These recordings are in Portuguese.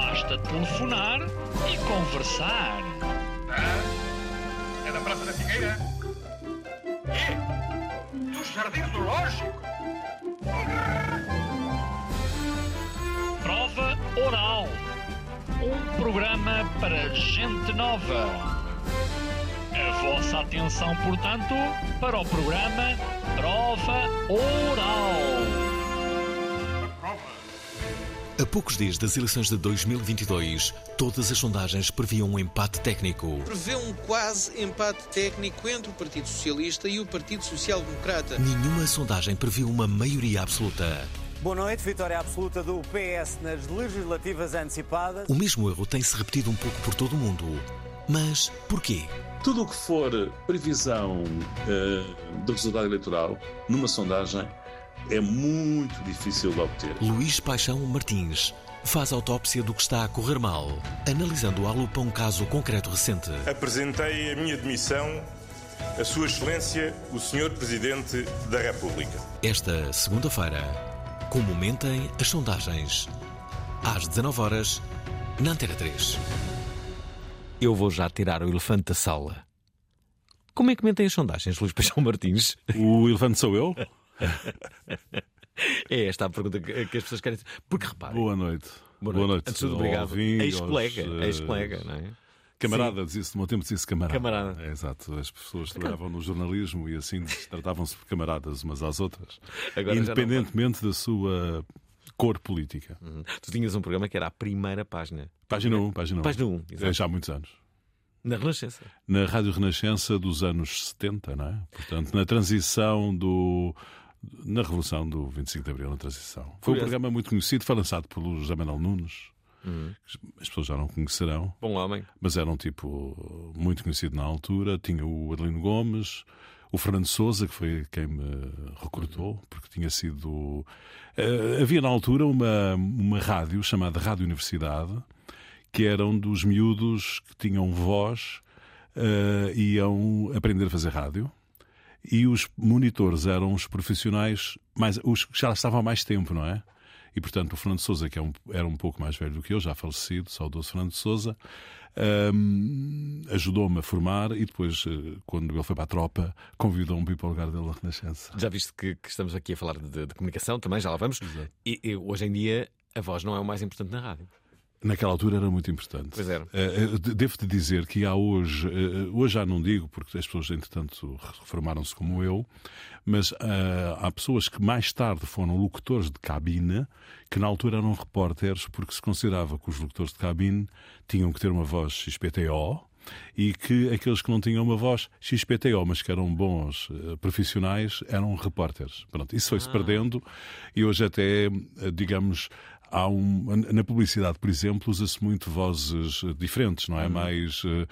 Basta telefonar e conversar. Ah, é da Praça da Figueira? E? Do Jardim Zoológico? Prova Oral. Um programa para gente nova. A vossa atenção, portanto, para o programa Prova Oral. A poucos dias das eleições de 2022, todas as sondagens previam um empate técnico. prevê um quase empate técnico entre o Partido Socialista e o Partido Social Democrata. Nenhuma sondagem previu uma maioria absoluta. Boa noite, vitória absoluta do PS nas legislativas antecipadas. O mesmo erro tem-se repetido um pouco por todo o mundo. Mas porquê? Tudo o que for previsão eh, do resultado eleitoral numa sondagem é muito difícil de obter. Luís Paixão Martins faz autópsia do que está a correr mal, analisando à lupa um caso concreto recente. Apresentei a minha demissão a Sua Excelência, o Sr. Presidente da República. Esta segunda-feira, como mentem as sondagens. Às 19 horas na Antena 3. Eu vou já tirar o elefante da sala. Como é que mentem as sondagens, Luís Paixão Martins? O elefante sou eu? É esta a pergunta que, que as pessoas querem. Porque repare. Boa noite. Boa noite. Antes de tudo, obrigado. Ex-colega, aos, ex-colega, não é? Camarada, dizia-se no meu tempo, dizia-se camarada. Camarada. É, exato. As pessoas trabalhavam no jornalismo e assim tratavam-se por camaradas umas às outras, Agora independentemente da sua cor política. Uhum. Tu tinhas um programa que era a primeira página. Página 1, página 1. Página 1, É, exato. já há muitos anos. Na Renascença. Na Rádio Renascença dos anos 70, não é? Portanto, na transição do. Na Revolução do 25 de Abril, na transição. Foi um Curioso. programa muito conhecido, foi lançado pelo José Manuel Nunes. Uhum. As pessoas já não conhecerão, Bom homem. mas era um tipo muito conhecido na altura. Tinha o Adelino Gomes, o Fernando Souza, que foi quem me recrutou, porque tinha sido. Eh, havia na altura uma, uma rádio chamada Rádio Universidade, que eram dos miúdos que tinham voz e iam aprender a fazer rádio. E os monitores eram os profissionais, mais, os que já estavam há mais tempo, não é? E, portanto, o Fernando Souza, que é um- era um pouco mais velho do que eu, já falecido, saudoso Fernando Souza, hum, ajudou-me a formar e depois, eh, quando ele foi para a tropa, convidou-me para ir para o lugar dele na Renascença. Já viste que, que estamos aqui a falar de, de comunicação, também já lá vamos. E, e hoje em dia a voz não é o mais importante na rádio. Naquela altura era muito importante. Pois era. Eh, eh, de- Devo-te dizer que há hoje, eh, hoje já não digo, porque as pessoas, entretanto, reformaram-se como eu, mas ah, há pessoas que mais tarde foram locutores de cabine, que na altura eram repórteres, porque se considerava que os locutores de cabine tinham que ter uma voz XPTO. E que aqueles que não tinham uma voz XPTO, mas que eram bons profissionais, eram repórteres. Pronto, isso foi-se perdendo e hoje até, digamos, há um, na publicidade, por exemplo, usa-se muito vozes eh, diferentes, não é? Mais eh,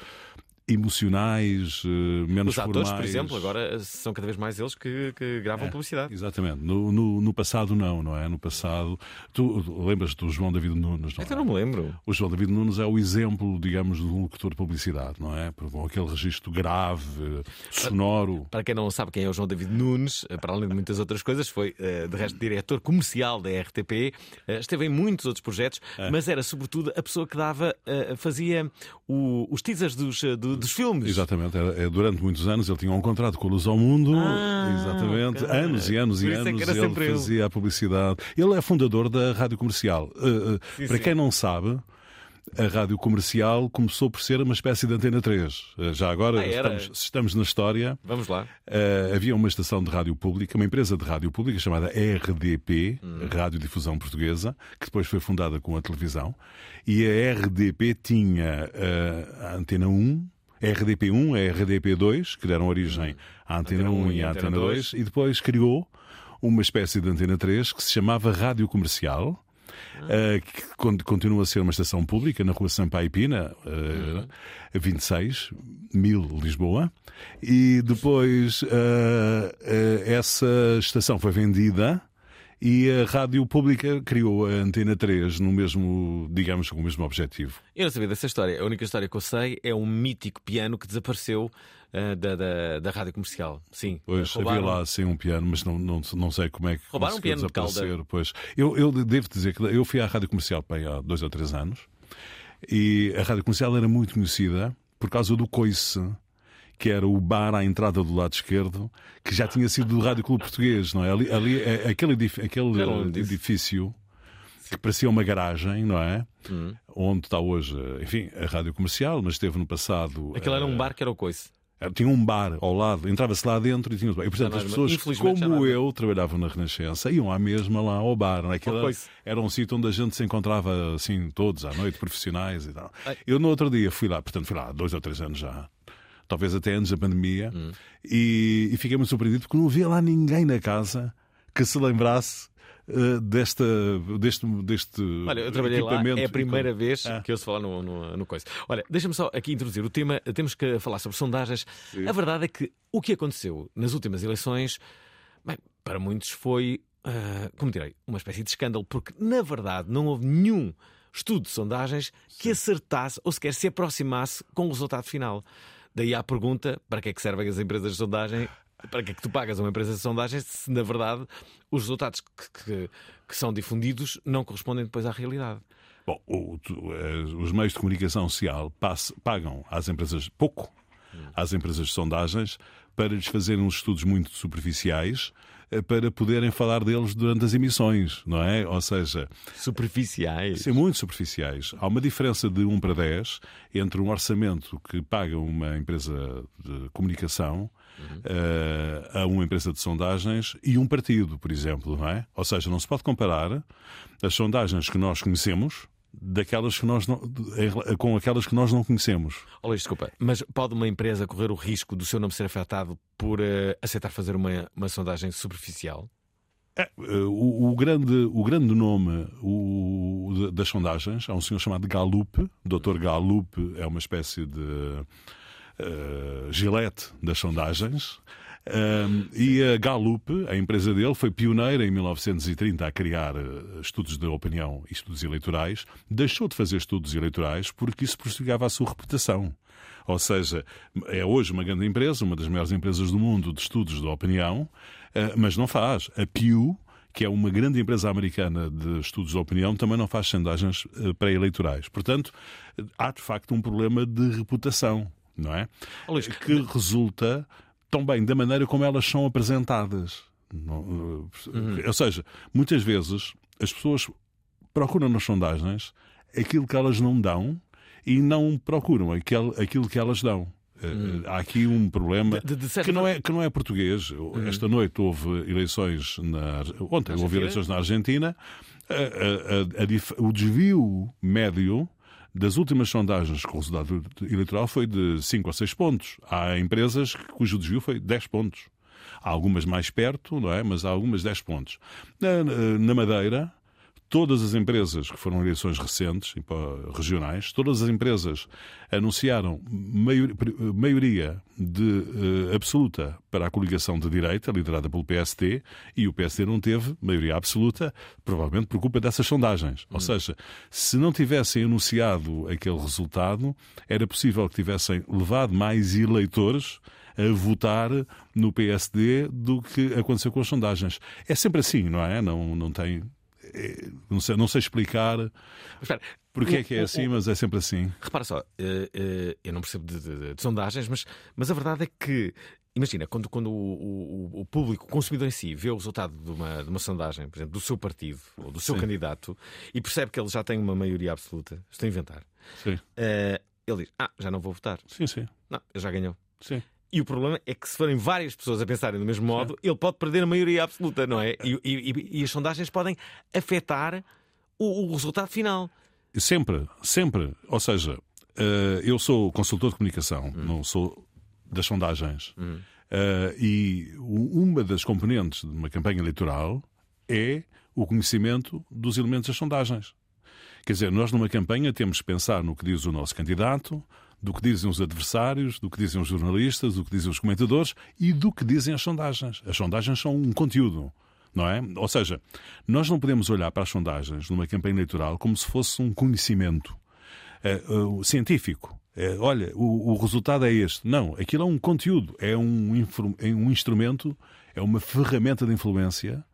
emocionais, eh, menos Os atores, por formais. exemplo, agora são cada vez mais eles que, que gravam publicidade. Exatamente. No, no, no passado, não, não é? No passado. Tu lembras do João David Nunes, não é? Então não me lembro. O João David Nunes é o exemplo, digamos, de um locutor de publicidade, não é? Com aquele registro grave, sonoro. Para quem não sabe quem é o João David Nunes, eh, para além de muitas outras coisas, foi, eh, de resto, diretor comercial da RTP, esteve em muitos outros projetos, É. mas era sobretudo a pessoa que dava, fazia o- os teasers dos, do- dos filmes. Exatamente, era- é, durante muitos anos ele tinha um contrato com a Luz ao Mundo, Ah, exatamente, ok. anos e anos e é anos era ele fazia a publicidade. Ele é fundador da Rádio Comercial. Uh, uh, Sim, para sim. quem não sabe, a Rádio Comercial começou por ser uma espécie de Antena 3. Uh, já agora, Ah, estamos, se estamos na história, Vamos lá. Uh, havia uma estação de rádio pública, uma empresa de rádio pública chamada RDP, Hum. Rádio Difusão Portuguesa, que depois foi fundada com a televisão. E a RDP tinha uh, a Antena 1, a RDP1, a RDP2, que deram origem à Antena, 1 e à Antena 2, e depois criou uma espécie de Antena 3 que se chamava Rádio Comercial. uh, que con- continua a ser uma estação pública na rua Sampaio Pina, uh, a 26, 1000 Lisboa. E depois uh, uh, essa estação foi vendida. E a Rádio Pública criou a Antena 3 no mesmo, digamos, com o mesmo objetivo. Eu não sabia dessa história. A única história que eu sei é um mítico piano que desapareceu ah, da, da, da rádio comercial. Sim. Pois, Roubaram. havia lá assim um piano, mas não, não, não sei como é que Roubaram um piano de cauda. desaparecer. Pois. Eu, eu devo dizer que eu fui à rádio comercial bem, há dois ou três anos e a rádio comercial era muito conhecida por causa do coice. Que era o bar à entrada do lado esquerdo, que já tinha sido do Rádio Clube Português, não é? Ali, ali é- aquele, edif- aquele não disse. edifício que parecia uma garagem, não é? Hum. Onde está hoje, enfim, a rádio comercial, mas esteve no passado. Aquele era eh, um bar que era o coice. tinha um bar ao lado, entrava-se lá dentro e tinha um bar. E portanto Já as não é- pessoas, não como é. eu, trabalhavam na Renascença, iam à mesma lá ao bar. Não é? Aquilo era, era um sítio onde a gente se encontrava assim todos à noite, profissionais e tal. Eu no outro dia fui lá, portanto fui lá há dois ou três anos já. Talvez até antes da pandemia, Hum. e, e fiquei muito surpreendido porque não havia lá ninguém na casa que se lembrasse eh, desta, deste, deste Olha, eu trabalhei lá, equipamento. é a primeira vez Ah. que eu se falar no, no, no coisa. Olha, deixa-me só aqui introduzir o tema. Temos que falar sobre sondagens. A verdade é que o que aconteceu nas últimas eleições, bem, para muitos foi, ah, como direi, uma espécie de escândalo, porque na verdade não houve nenhum estudo de sondagens que acertasse ou sequer se aproximasse com o resultado final. Daí à pergunta: para que é que servem as empresas de sondagem? Para que é que tu pagas uma empresa de sondagem se, na verdade, os resultados que, que- que são difundidos não correspondem depois à realidade? Bom, o- eh, os meios de comunicação social pagam às empresas pouco, às empresas de sondagens, para lhes fazerem uns estudos muito superficiais eh, para poderem falar deles durante as emissões, não é? Ou seja, Superficiais. ser muito superficiais. Há uma diferença de 1 para 10 entre um orçamento que paga uma empresa de comunicação eh, a uma empresa de sondagens e um partido, por exemplo, não é? Ou seja, não se pode comparar as sondagens que nós conhecemos daquelas que nós não, com aquelas que nós não conhecemos. Olha, desculpa, mas pode uma empresa correr o risco do seu nome ser afetado por eh, aceitar fazer uma, uma sondagem superficial? É, eh, o, o grande, o grande nome o- da- das sondagens é um senhor chamado Gallup. Dr. Gallup é uma espécie de eh, gilete das sondagens. Um, e a Gallup, a empresa dele, foi pioneira em 1930 a criar eh, estudos de opinião e estudos eleitorais. Deixou de fazer estudos eleitorais porque isso prejudicava a sua reputação. Ou seja, é hoje uma grande empresa, uma das maiores empresas do mundo de estudos de opinião, eh, mas não faz. A Pew, que é uma grande empresa americana de estudos de opinião, também não faz sondagens eh, pré-eleitorais. Portanto, há de facto um problema de reputação, não é? Que resulta também da maneira como elas são apresentadas. Eh, Ou seja, muitas vezes as pessoas procuram nas sondagens aquilo que elas não dão e não procuram aquel- aquilo que elas dão. Eh, Há aqui um problema De- de certa que, não é, que não é português. Esta noite houve eleições na. Ontem houve eleições na Argentina. A- a- a- o desvio médio das últimas sondagens com o resultado eleitoral foi de 5 ou 6 pontos. Há empresas cujo desvio foi 10 pontos. Há algumas mais perto, não é? Mas há algumas 10 pontos. Na- na Madeira, todas as empresas que foram eleições recentes, e, regionais, todas as empresas anunciaram maior- maioria de, eh, absoluta para a coligação de direita, liderada pelo PSD, e o PSD não teve maioria absoluta, provavelmente por culpa dessas sondagens. Ou seja, se não tivessem anunciado aquele resultado, era possível que tivessem levado mais eleitores a votar no PSD do que aconteceu com as sondagens. É sempre assim, não é? Não, não tem. É, Não sei, não sei explicar espera, porque é que é assim, mas é sempre assim. Repara só, eh, eh, eu não percebo de, de- de sondagens, mas, mas a verdade é que, imagina, quando, quando o, o- o público, o consumidor em si, vê o resultado de uma, de uma sondagem, por exemplo, do seu partido ou do seu Sim. candidato e percebe que ele já tem uma maioria absoluta, estou a inventar, Sim, eh, ele diz: Ah, já não vou votar. sim, sim. Não, ele já ganhou. sim. E o problema é que se forem várias pessoas a pensarem do mesmo modo, ele pode perder a maioria absoluta, não é? E, e- e- as sondagens podem afetar o, o resultado final. Sempre, sempre. Ou seja, eh, eu sou consultor de comunicação, não sou das sondagens. Eh, e uma das componentes de uma campanha eleitoral é o conhecimento dos elementos das sondagens. Quer dizer, nós numa campanha temos que pensar no que diz o nosso candidato, do que dizem os adversários, do que dizem os jornalistas, do que dizem os comentadores e do que dizem as sondagens. As sondagens são um conteúdo. Não é? Ou seja, nós não podemos olhar para as sondagens numa campanha eleitoral como se fosse um conhecimento uh, uh, científico. É, olha, o, o, resultado é este. Não, aquilo é um conteúdo, é um, é um instrumento, é uma ferramenta de influência,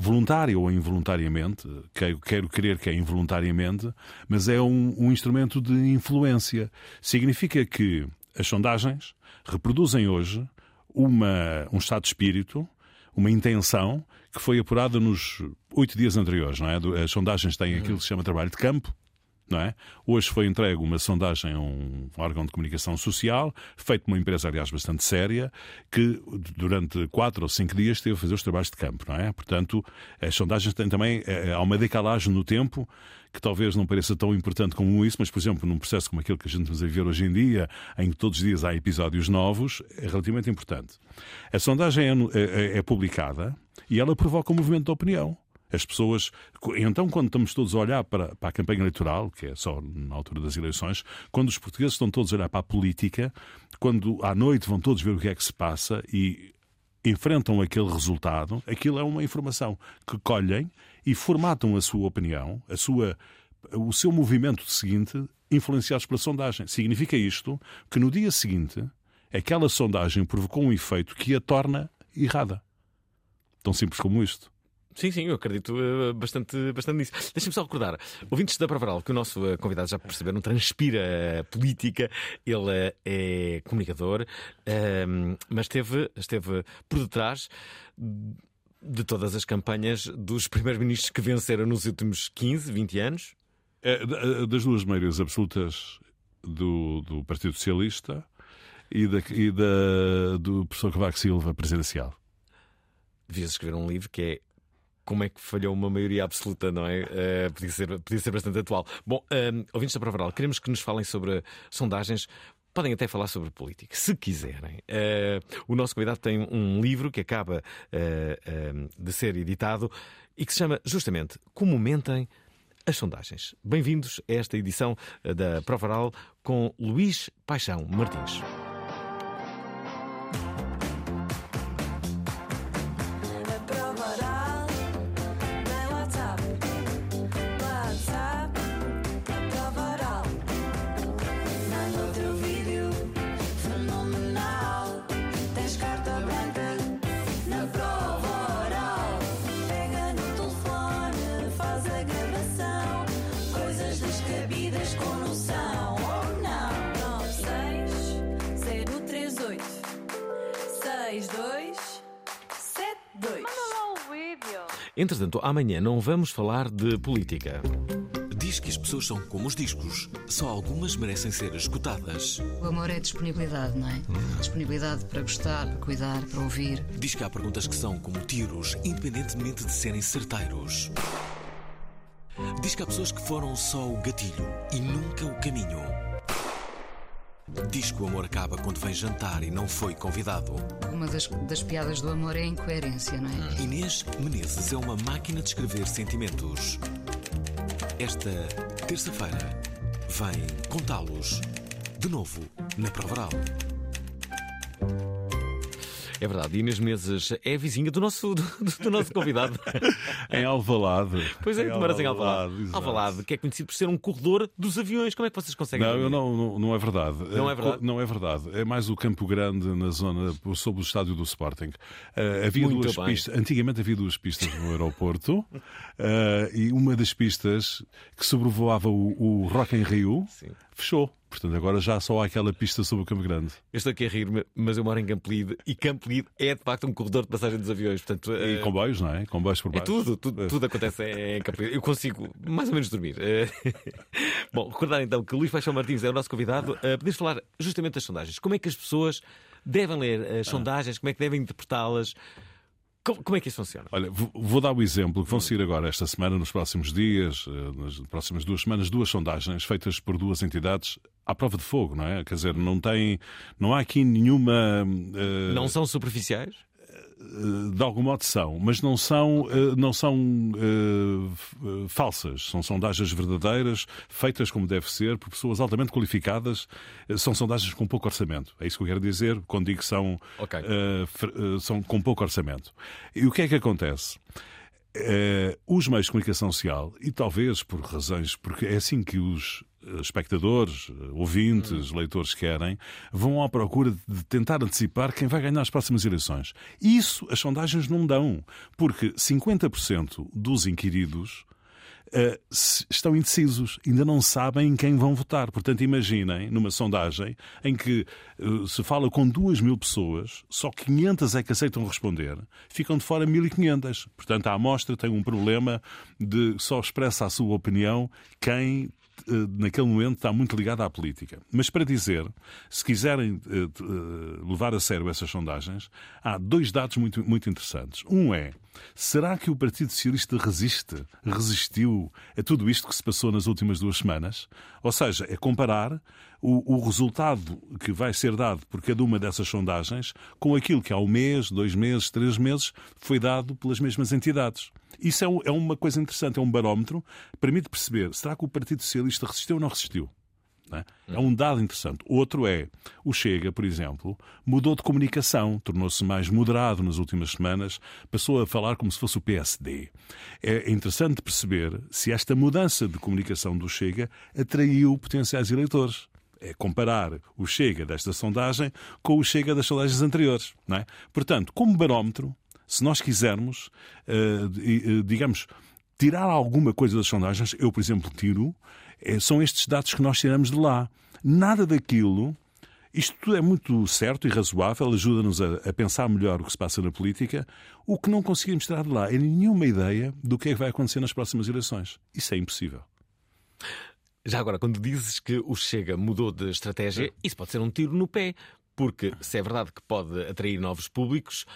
voluntária ou involuntariamente, quero, quero crer que é involuntariamente, mas é um, um instrumento de influência. Significa que as sondagens reproduzem hoje uma, um estado de espírito, uma intenção que foi apurada nos oito dias anteriores. Não é? As sondagens têm aquilo que se chama trabalho de campo, não é? Hoje foi entregue uma sondagem a um órgão de comunicação social, feito por uma empresa, aliás, bastante séria, que durante quatro ou cinco dias esteve a fazer os trabalhos de campo, não é? Portanto, as sondagens têm também, eh, há uma decalagem no tempo que talvez não pareça tão importante como isso, mas, por exemplo, num processo como aquele que a gente está a viver hoje em dia, em que todos os dias há episódios novos, é relativamente importante. A sondagem é, é, é publicada e ela provoca um movimento de opinião. As pessoas. Então, quando estamos todos a olhar para, para a campanha eleitoral, que é só na altura das eleições, quando os portugueses estão todos a olhar para a política, quando à noite vão todos ver o que é que se passa e enfrentam aquele resultado, aquilo é uma informação que colhem e formatam a sua opinião, a sua, o seu movimento seguinte, influenciados pela sondagem. Significa isto que no dia seguinte, aquela sondagem provocou um efeito que a torna errada. Tão simples como isto. Sim, sim, eu acredito uh, bastante, bastante nisso. Deixa-me só recordar, ouvintes da Provaral, que o nosso uh, convidado já perceberam, transpira uh, política, ele é comunicador, ehm, mas esteve, esteve por detrás de todas as campanhas dos primeiros ministros que venceram nos últimos 15, 20 anos. É, das duas maiorias absolutas do, do Partido Socialista e, da, e da, do professor Cavaco Silva presidencial. Devias escrever um livro que é como é que falhou uma maioria absoluta, não é? Uh, podia, ser, podia ser bastante atual. Bom, uh, ouvintes da Provaral, queremos que nos falem sobre sondagens. Podem até falar sobre política, se quiserem. Uh, o nosso convidado tem um livro que acaba uh, de ser editado e que se chama justamente Como Mentem as Sondagens. Bem-vindos a esta edição da Provaral com Luís Paixão Martins. Entretanto, amanhã não vamos falar de política. Diz que as pessoas são como os discos, só algumas merecem ser escutadas. O amor é disponibilidade, não é? Hum. Disponibilidade para gostar, para cuidar, para ouvir. Diz que há perguntas que são como tiros, independentemente de serem certeiros. Diz que há pessoas que foram só o gatilho e nunca o caminho. Diz que o amor acaba quando vem jantar e não foi convidado. Uma das, das piadas do amor é a incoerência, não é? Inês Menezes é uma máquina de escrever sentimentos. Esta terça-feira vem contá-los de novo na Provaral. É verdade, Inês Mesas é vizinha do nosso, do, do nosso convidado. em Alvalade. Pois é, tu moras em Alvalade. Alvalade, Alvalade, que é conhecido por ser um corredor dos aviões. Como é que vocês conseguem? Não, não, não, não é verdade. Não é verdade? Não é verdade. É mais o Campo Grande, na zona, sob o estádio do Sporting. Uh, havia Muito duas bem. pistas. Antigamente havia duas pistas no aeroporto uh, e uma das pistas que sobrevoava o, o Rock em Rio Sim. fechou. Portanto, agora já só há aquela pista sobre o Campo Grande. Eu estou aqui a rir-me, mas eu moro em Campolide e Campolide é de facto um corredor de passagem dos aviões. Portanto, e uh... comboios, não é? Comboios por é baixo. É tudo, tudo, tudo acontece em Campolide. Eu consigo mais ou menos dormir. Uh... Bom, recordar então que Luís Paixão Martins é o nosso convidado. Uh, Podes falar justamente das sondagens. Como é que as pessoas devem ler as sondagens? Como é que devem interpretá-las? Como, como, é que isso funciona? Olha, vou dar o exemplo que vão seguir agora esta semana, nos próximos dias, eh, nas próximas duas semanas, duas sondagens feitas por duas entidades à prova de fogo, não é? Quer dizer, não tem, não há aqui nenhuma. Uh... Não são superficiais? De algum modo são, mas não são, não são uh, falsas. São sondagens verdadeiras, feitas como deve ser, por pessoas altamente qualificadas. São sondagens com pouco orçamento. É isso que eu quero dizer quando digo que são, okay. uh, são com pouco orçamento. E o que é que acontece? Uh, os meios de comunicação social, e talvez por razões, porque é assim que os espectadores, ouvintes, hum. leitores querem, vão à procura de tentar antecipar quem vai ganhar as próximas eleições. Isso as sondagens não dão, porque 50% dos inquiridos Uh, estão indecisos, ainda não sabem em quem vão votar. Portanto, imaginem numa sondagem em que uh, se fala com duas mil pessoas, só 500 é que aceitam responder, ficam de fora 1500. Portanto, a amostra tem um problema de só expressa a sua opinião quem eh, naquele momento está muito ligada à política. Mas para dizer, se quiserem eh, eh, levar a sério essas sondagens, há dois dados muito, muito interessantes. Um é, será que o Partido Socialista resiste, resistiu a tudo isto que se passou nas últimas duas semanas? Ou seja, é comparar o, o, resultado que vai ser dado por cada uma dessas sondagens com aquilo que há um mês, dois meses, três meses foi dado pelas mesmas entidades. Isso é, um, é uma coisa interessante, é um barómetro, permite perceber, será que o Partido Socialista resistiu ou não resistiu? É? é um dado interessante. Outro é, o Chega, por exemplo, mudou de comunicação, tornou-se mais moderado nas últimas semanas, passou a falar como se fosse o PSD. É interessante perceber se esta mudança de comunicação do Chega atraiu potenciais eleitores é comparar o Chega desta sondagem com o Chega das sondagens anteriores. Não é? Portanto, como barómetro, se nós quisermos, uh, digamos, tirar alguma coisa das sondagens, eu, por exemplo, tiro, é, são estes dados que nós tiramos de lá. Nada daquilo. Isto tudo é muito certo e razoável, ajuda-nos a, pensar melhor o que se passa na política. O que não conseguimos tirar de lá é nenhuma ideia do que é que vai acontecer nas próximas eleições. Isso é impossível. Já agora, quando dizes que o Chega mudou de estratégia, isso pode ser um tiro no pé, porque se é verdade que pode atrair novos públicos,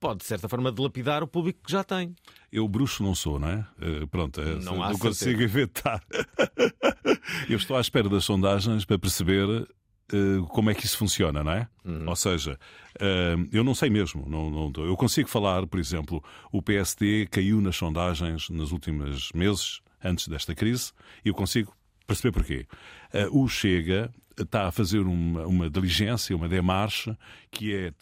pode, de certa forma, dilapidar o público que já tem. Eu bruxo não sou, não é? Uh, pronto, é, não, não consigo inventar. Eu estou à espera das sondagens para perceber uh, como é que isso funciona, não é? Uhum. Ou seja, uh, eu não sei mesmo. Não, não, eu consigo falar, por exemplo, o PSD caiu nas sondagens nos últimos meses, antes desta crise, e eu consigo perceber porquê. Uh, o Chega está a fazer uma, uma diligência, uma demarche, que é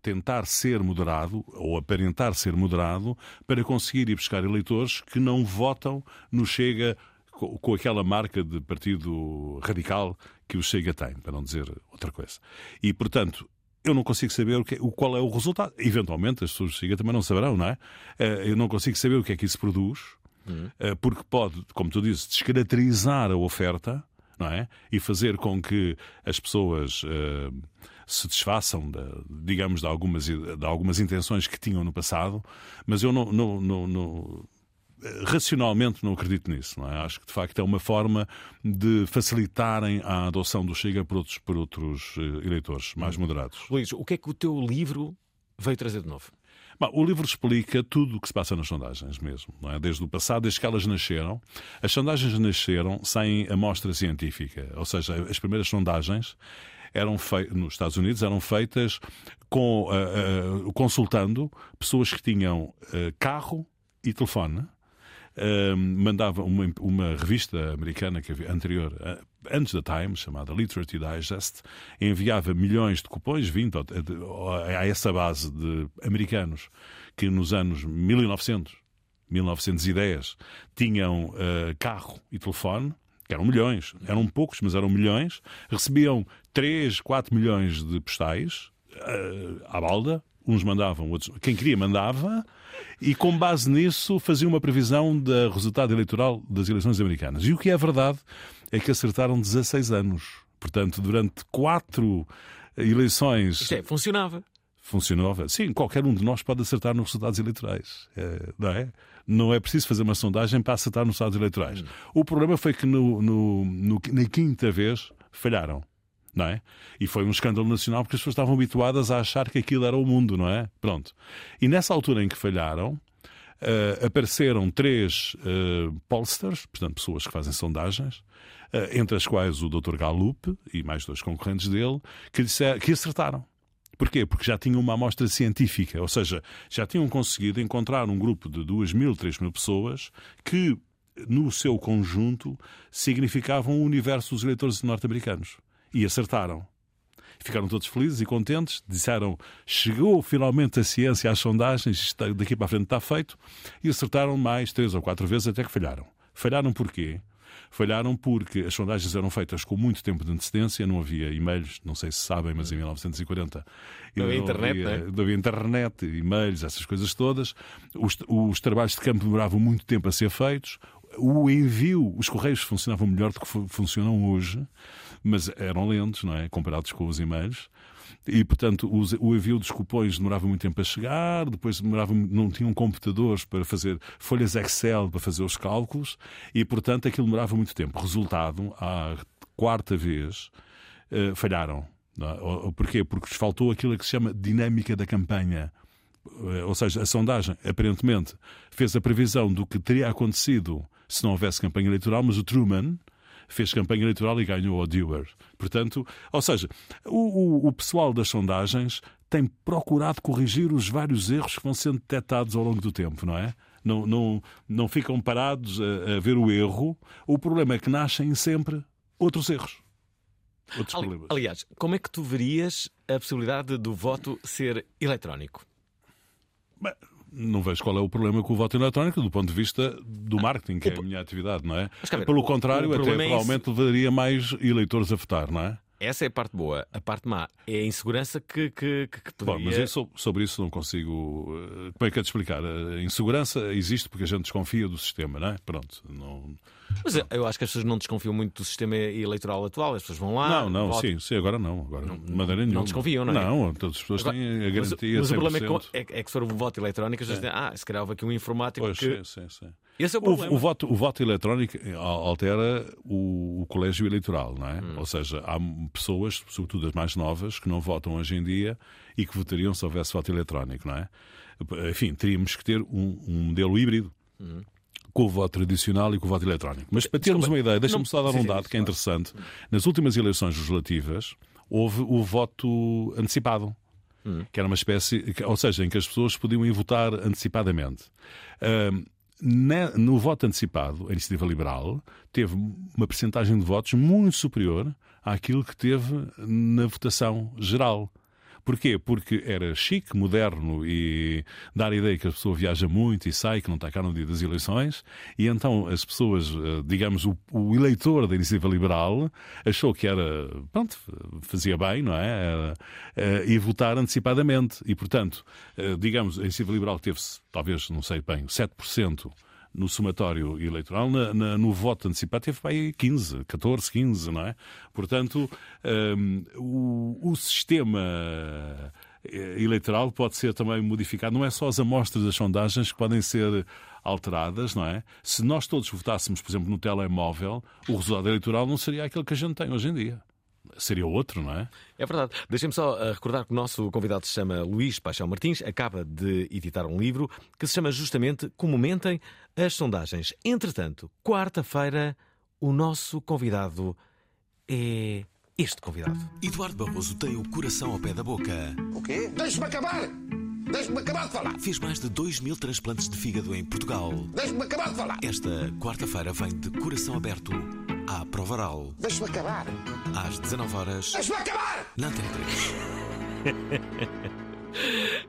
tentar ser moderado, ou aparentar ser moderado, para conseguir ir buscar eleitores que não votam no Chega com, com aquela marca de partido radical que o Chega tem, para não dizer outra coisa. E, portanto, eu não consigo saber o que, o, qual é o resultado. Eventualmente, as pessoas do Chega também não saberão, não é? Eh, eu não consigo saber o que é que isso produz uhum. porque pode, como tu dizes, descaracterizar a oferta não é? e fazer com que as pessoas uh, se desfaçam, de, digamos, de algumas, de algumas intenções que tinham no passado, mas eu não, não, não, não racionalmente não acredito nisso. Não é? Acho que de facto é uma forma de facilitarem a adoção do Chega por outros, por outros eleitores mais moderados. Luís, o que é que o teu livro veio trazer de novo? Bom, o livro explica tudo o que se passa nas sondagens mesmo, é? desde o passado, desde que elas nasceram. As sondagens nasceram sem amostra científica, ou seja, as primeiras sondagens eram feitas nos Estados Unidos eram feitas com, uh, uh, consultando pessoas que tinham uh, carro e telefone mandava uma, uma revista americana que havia, anterior, uh, antes da Time, chamada Literature Digest, enviava milhões de cupons vindo a, a essa base de americanos que nos anos 1900, 1910, tinham uh, carro e telefone, que eram milhões, eram poucos, mas eram milhões, recebiam 3, 4 milhões de postais uh, à balda, uns mandavam, outros. Quem queria mandava, e com base nisso fazia uma previsão do resultado eleitoral das eleições americanas. E o que é verdade é que acertaram 16 anos. Portanto, durante quatro eleições. Isto é, funcionava. Funcionava. Sim, qualquer um de nós pode acertar nos resultados eleitorais. É, não é? Não é preciso fazer uma sondagem para acertar nos resultados eleitorais. Hum. O problema foi que no, no, no, na quinta vez falharam não é? E foi um escândalo nacional porque as pessoas estavam habituadas a achar que aquilo era o mundo, não é? Pronto. E nessa altura em que falharam, uh, apareceram três uh, pollsters, portanto, pessoas que fazem sondagens, uh, entre as quais o Dr. Gallup e mais dois concorrentes dele, que, disser, que acertaram. Porquê? Porque já tinham uma amostra científica, ou seja, já tinham conseguido encontrar um grupo de 2 mil, 3 mil pessoas que, no seu conjunto, significavam o universo dos eleitores norte-americanos. E acertaram. Ficaram todos felizes e contentes, disseram chegou finalmente a ciência às sondagens, daqui para a frente está feito, e acertaram mais três ou quatro vezes até que falharam. Falharam porquê? Falharam porque as sondagens eram feitas com muito tempo de antecedência, não havia e-mails, não sei se sabem, mas em 1940 não havia internet, havia, né? não havia internet, e-mails, essas coisas todas. Os, os trabalhos de campo demoravam muito tempo a ser feitos. O envio, os correios funcionavam melhor do que funcionam hoje, mas eram lentos, não é? Comparados com os e-mails. E, portanto, o envio dos cupões demorava muito tempo a chegar, depois demorava, não tinham computadores para fazer folhas Excel para fazer os cálculos, e, portanto, aquilo demorava muito tempo. Resultado, à quarta vez, uh, falharam. É? Porquê? Porque faltou aquilo que se chama dinâmica da campanha. Eh, ou seja, a sondagem, aparentemente, fez a previsão do que teria acontecido se não houvesse campanha eleitoral, mas o Truman, fez campanha eleitoral e ganhou ao Dewar. Portanto, ou seja, o, o, o pessoal das sondagens tem procurado corrigir os vários erros que vão sendo detectados ao longo do tempo, não é? Não, não, não ficam parados a, a ver o erro. O problema é que nascem sempre outros erros. Outros Ali, problemas. Aliás, como é que tu verias a possibilidade do voto ser eletrónico? Não vejo qual é o problema com o voto eletrónico do ponto de vista do marketing, que é a minha atividade, não é? Mas, Pelo contrário, até é provavelmente levaria mais eleitores a votar, não é? Essa é a parte boa. A parte má é a insegurança que, que, que poderia... Bom, mas eu sobre isso não consigo... Eh, como é que é de explicar? A insegurança existe porque a gente desconfia do sistema, não é? Pronto, não... Mas eu acho que as pessoas não desconfiam muito do sistema eleitoral atual. As pessoas vão lá. Não, não, votam. sim, sim, agora não. Agora, não, de maneira nenhuma. Não desconfiam, não é? Não, todas as pessoas agora, têm a garantia. Mas, mas o problema é que, é, é que se for um voto eletrónico, as pessoas é. dizem, ah, se calhar houve aqui um informático. Pois, que... sim, sim, sim. Esse é o, problema. O, o, voto, o voto eletrónico eh, altera o, o colégio eleitoral, não é? Hum. Ou seja, há pessoas, sobretudo as mais novas, que não votam hoje em dia e que votariam se houvesse voto eletrónico, não é? Enfim, teríamos que ter um, um modelo híbrido. Hum com o voto tradicional e com o voto eletrónico. Mas para termos Desculpa, uma ideia, deixa-me só dar um dado que é interessante. Nas últimas eleições legislativas, houve o voto antecipado. Hum. Que era uma espécie, ou seja, em que as pessoas podiam ir votar antecipadamente. No voto antecipado, a iniciativa liberal teve uma percentagem de votos muito superior àquilo que teve na votação geral. Porquê? Porque era chique, moderno e dar a ideia que a pessoa viaja muito e sai, que não está cá no dia das eleições, e então as pessoas, eh, digamos, o, o eleitor da iniciativa liberal achou que era, pronto, fazia bem, não é? Era, uh, e votar antecipadamente. E, portanto, digamos, a iniciativa liberal teve, talvez, não sei bem, 7% no somatório eleitoral, na, na, no voto antecipado, teve para aí 15, 14, 15, não é? Portanto, um, o, o sistema eh, eleitoral pode ser também modificado. Não é só as amostras das sondagens que podem ser alteradas, não é? Se nós todos votássemos, por exemplo, no telemóvel, o resultado eleitoral não seria aquele que a gente tem hoje em dia seria outro, não é? É verdade. Deixem-me só uh, recordar que o nosso convidado se chama Luís Paixão Martins, acaba de editar um livro que se chama justamente Como Mentem as Sondagens. Entretanto, quarta-feira, o nosso convidado é este convidado. Eduardo Barroso tem o coração ao pé da boca. O quê? Deixe-me acabar! Deixe-me acabar de falar! Fez mais de 2 mil transplantes de fígado em Portugal. Deixe-me acabar de falar! Esta quarta-feira vem de coração aberto à Provaral. Deixa-me acabar. Às 19 horas. Deixa-me acabar! Na Antena 3.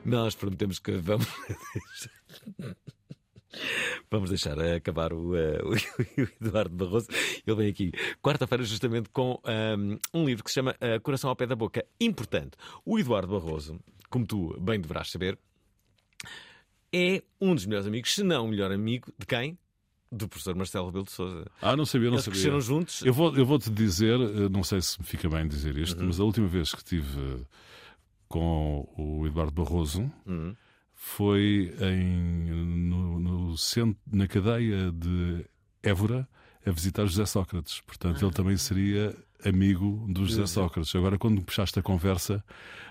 Nós prometemos que vamos. Vamos deixar acabar o, uh, o, Eduardo Barroso. Ele vem aqui quarta-feira, justamente com um, um, livro que se chama uh, Coração ao Pé da Boca. Importante. O Eduardo Barroso, como tu bem deverás saber, é um dos melhores amigos, se não o melhor amigo de quem? Do professor Marcelo Rebelo de Sousa. Ah, não sabia, não Eles sabia. cresceram juntos. Eu vou, eu vou te dizer, eh, não sei se me fica bem dizer isto, uhum. mas a última vez que estive com o Eduardo Barroso uhum. foi em, no, no centro, na cadeia de Évora a visitar José Sócrates. Portanto, ele também seria amigo do José Sócrates. Agora, quando puxaste a conversa,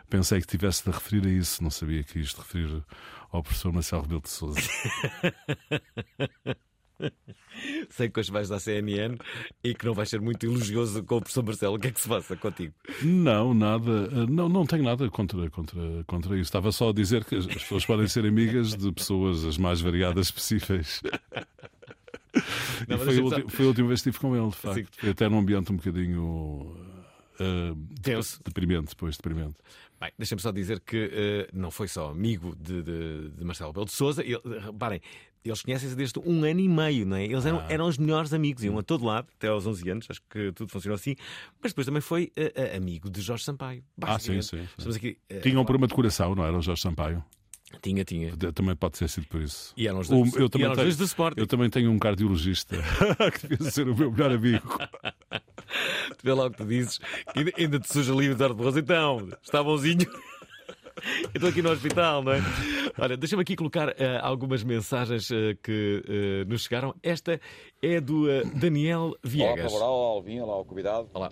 pensei que tivesse de referir a isso. Não sabia que isto referir ao professor Marcelo Rebelo de Sousa. Sei que hoje vais da CNN e que não vais ser muito elogioso com o professor Marcelo. O que é que se passa contigo? Não, nada. Não, não tenho nada contra, contra, contra isso. Estava só a dizer que as pessoas podem ser amigas de pessoas as mais variadas possíveis. Não, foi, a última, foi, a última vez que estive com ele, de facto. Foi até num ambiente um bocadinho uh, tenso. Deprimente, depois deprimente. Bem, deixa-me só dizer que uh, não foi só amigo de, de, de Marcelo Belo de Souza. Reparem, eles conhecem-se desde um ano e meio, não é? Eles eram, ah. eram os melhores amigos, iam a todo lado, até aos 11 anos, acho que tudo funcionou assim. Mas depois também foi uh, amigo de Jorge Sampaio. Ah, sim, sim. sim. Aqui, uh, Tinham um problema de coração, não era o Jorge Sampaio? Tinha, tinha. Também pode ter sido por isso. E eram os dois, eu, também tenho, do Sporting. Eu também tenho um cardiologista que devia ser o meu melhor amigo. tu vê logo que tu dizes, ainda, ainda te suja o Eduardo Barroso. Então, está bonzinho. Eu estou aqui no hospital, não é? Olha, deixa-me aqui colocar uh, algumas mensagens uh, que uh, nos chegaram. Esta é do Daniel Viegas. Olá, olá, Alvin, olá, convidado. Olá.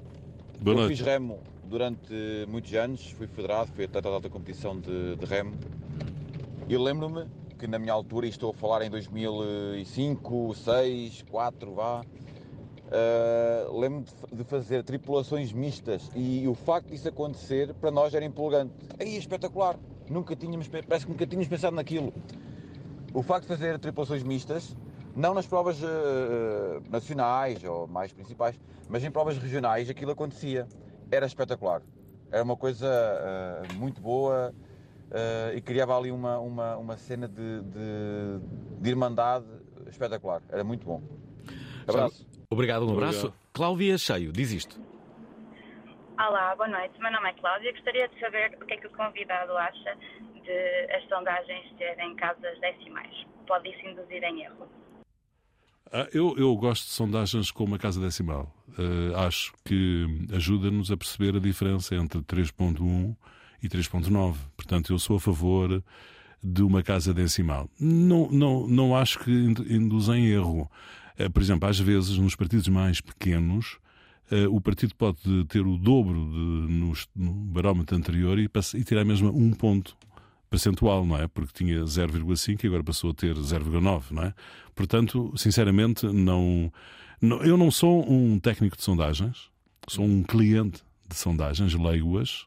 Boa Eu noite. fiz remo durante muitos anos, fui federado, fui atleta da alta competição de, de remo. E lembro-me que na minha altura, e estou a falar em 2005, 2006, 2004, vá, Uh, lembro de fazer tripulações mistas e o facto disso acontecer para nós era empolgante. Aí espetacular. Nunca tínhamos, parece que nunca tínhamos pensado naquilo. O facto de fazer tripulações mistas, não nas provas uh, nacionais ou mais principais, mas em provas regionais, aquilo acontecia. Era espetacular. Era uma coisa uh, muito boa e criava ali uma, uma, uma cena de, de, de irmandade espetacular. Era muito bom. Abraço. Obrigado, um abraço. Obrigado. Cláudia Cheio, diz isto. Olá, boa noite. Meu nome é Cláudia. Gostaria de saber o que é que o convidado acha de as sondagens terem casas decimais. Pode isso induzir em erro? Ah, eu, eu, gosto de sondagens com uma casa decimal. Uh, acho que ajuda-nos a perceber a diferença entre 3.1 e 3.9. Portanto, eu sou a favor de uma casa decimal. Não, não, não acho que induz em erro. Eh, por exemplo, às vezes nos partidos mais pequenos, eh, o partido pode ter o dobro de, no, no barómetro anterior e, e tirar mesmo um ponto percentual, não é? Porque tinha 0,5 e agora passou a ter 0,9, não é? Portanto, sinceramente, não, não, eu não sou um técnico de sondagens, sou um cliente de sondagens, leio-as,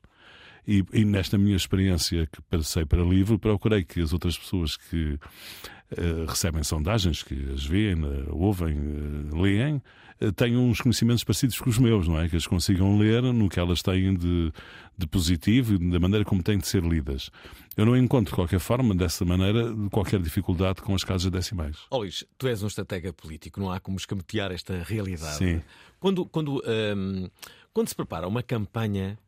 e, e, nesta minha experiência que passei para livro, procurei que as outras pessoas que uh, recebem sondagens, que as veem, uh, ouvem, uh, leem, tenham uns conhecimentos parecidos com os meus, não é? Que as consigam ler no que elas têm de, de positivo e da maneira como têm de ser lidas. Eu não encontro, de qualquer forma, dessa maneira, qualquer dificuldade com as casas decimais. Oh, Luís, tu és um estratega político, não há como escamotear esta realidade. Sim. Quando, quando, um, quando se prepara uma campanha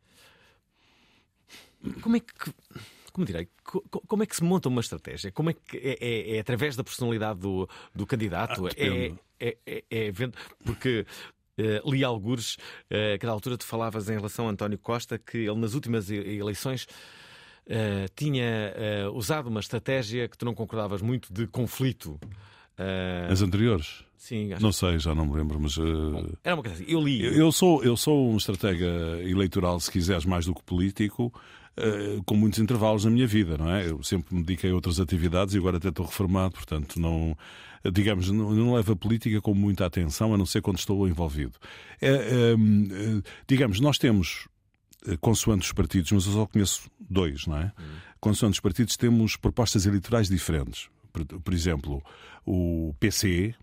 como é que. Como direi? Como é que se monta uma estratégia? Como é que é, é, é através da personalidade do, do candidato? Ah, é, é, é, é vendo. Porque Uh, li algures, uh, que na altura tu falavas em relação a António Costa, que ele nas últimas eleições uh, tinha usado uma estratégia que tu não concordavas muito de conflito. As anteriores? Sim, Não sei, já não me lembro, mas. Bom, era uma coisa assim. Eu li. Eu, eu, sou, eu sou um estratega eleitoral, se quiseres, mais do que político. Eh, com muitos intervalos na minha vida, não é? Eu sempre me dediquei a outras atividades e agora até estou reformado, portanto, não, digamos, não, não levo a política com muita atenção, a não ser quando estou envolvido. É, é, digamos, nós temos eh, consoante os partidos, mas eu só conheço dois, não é? Hum. Consoante os partidos, temos propostas eleitorais diferentes. Por, por exemplo, o PCE,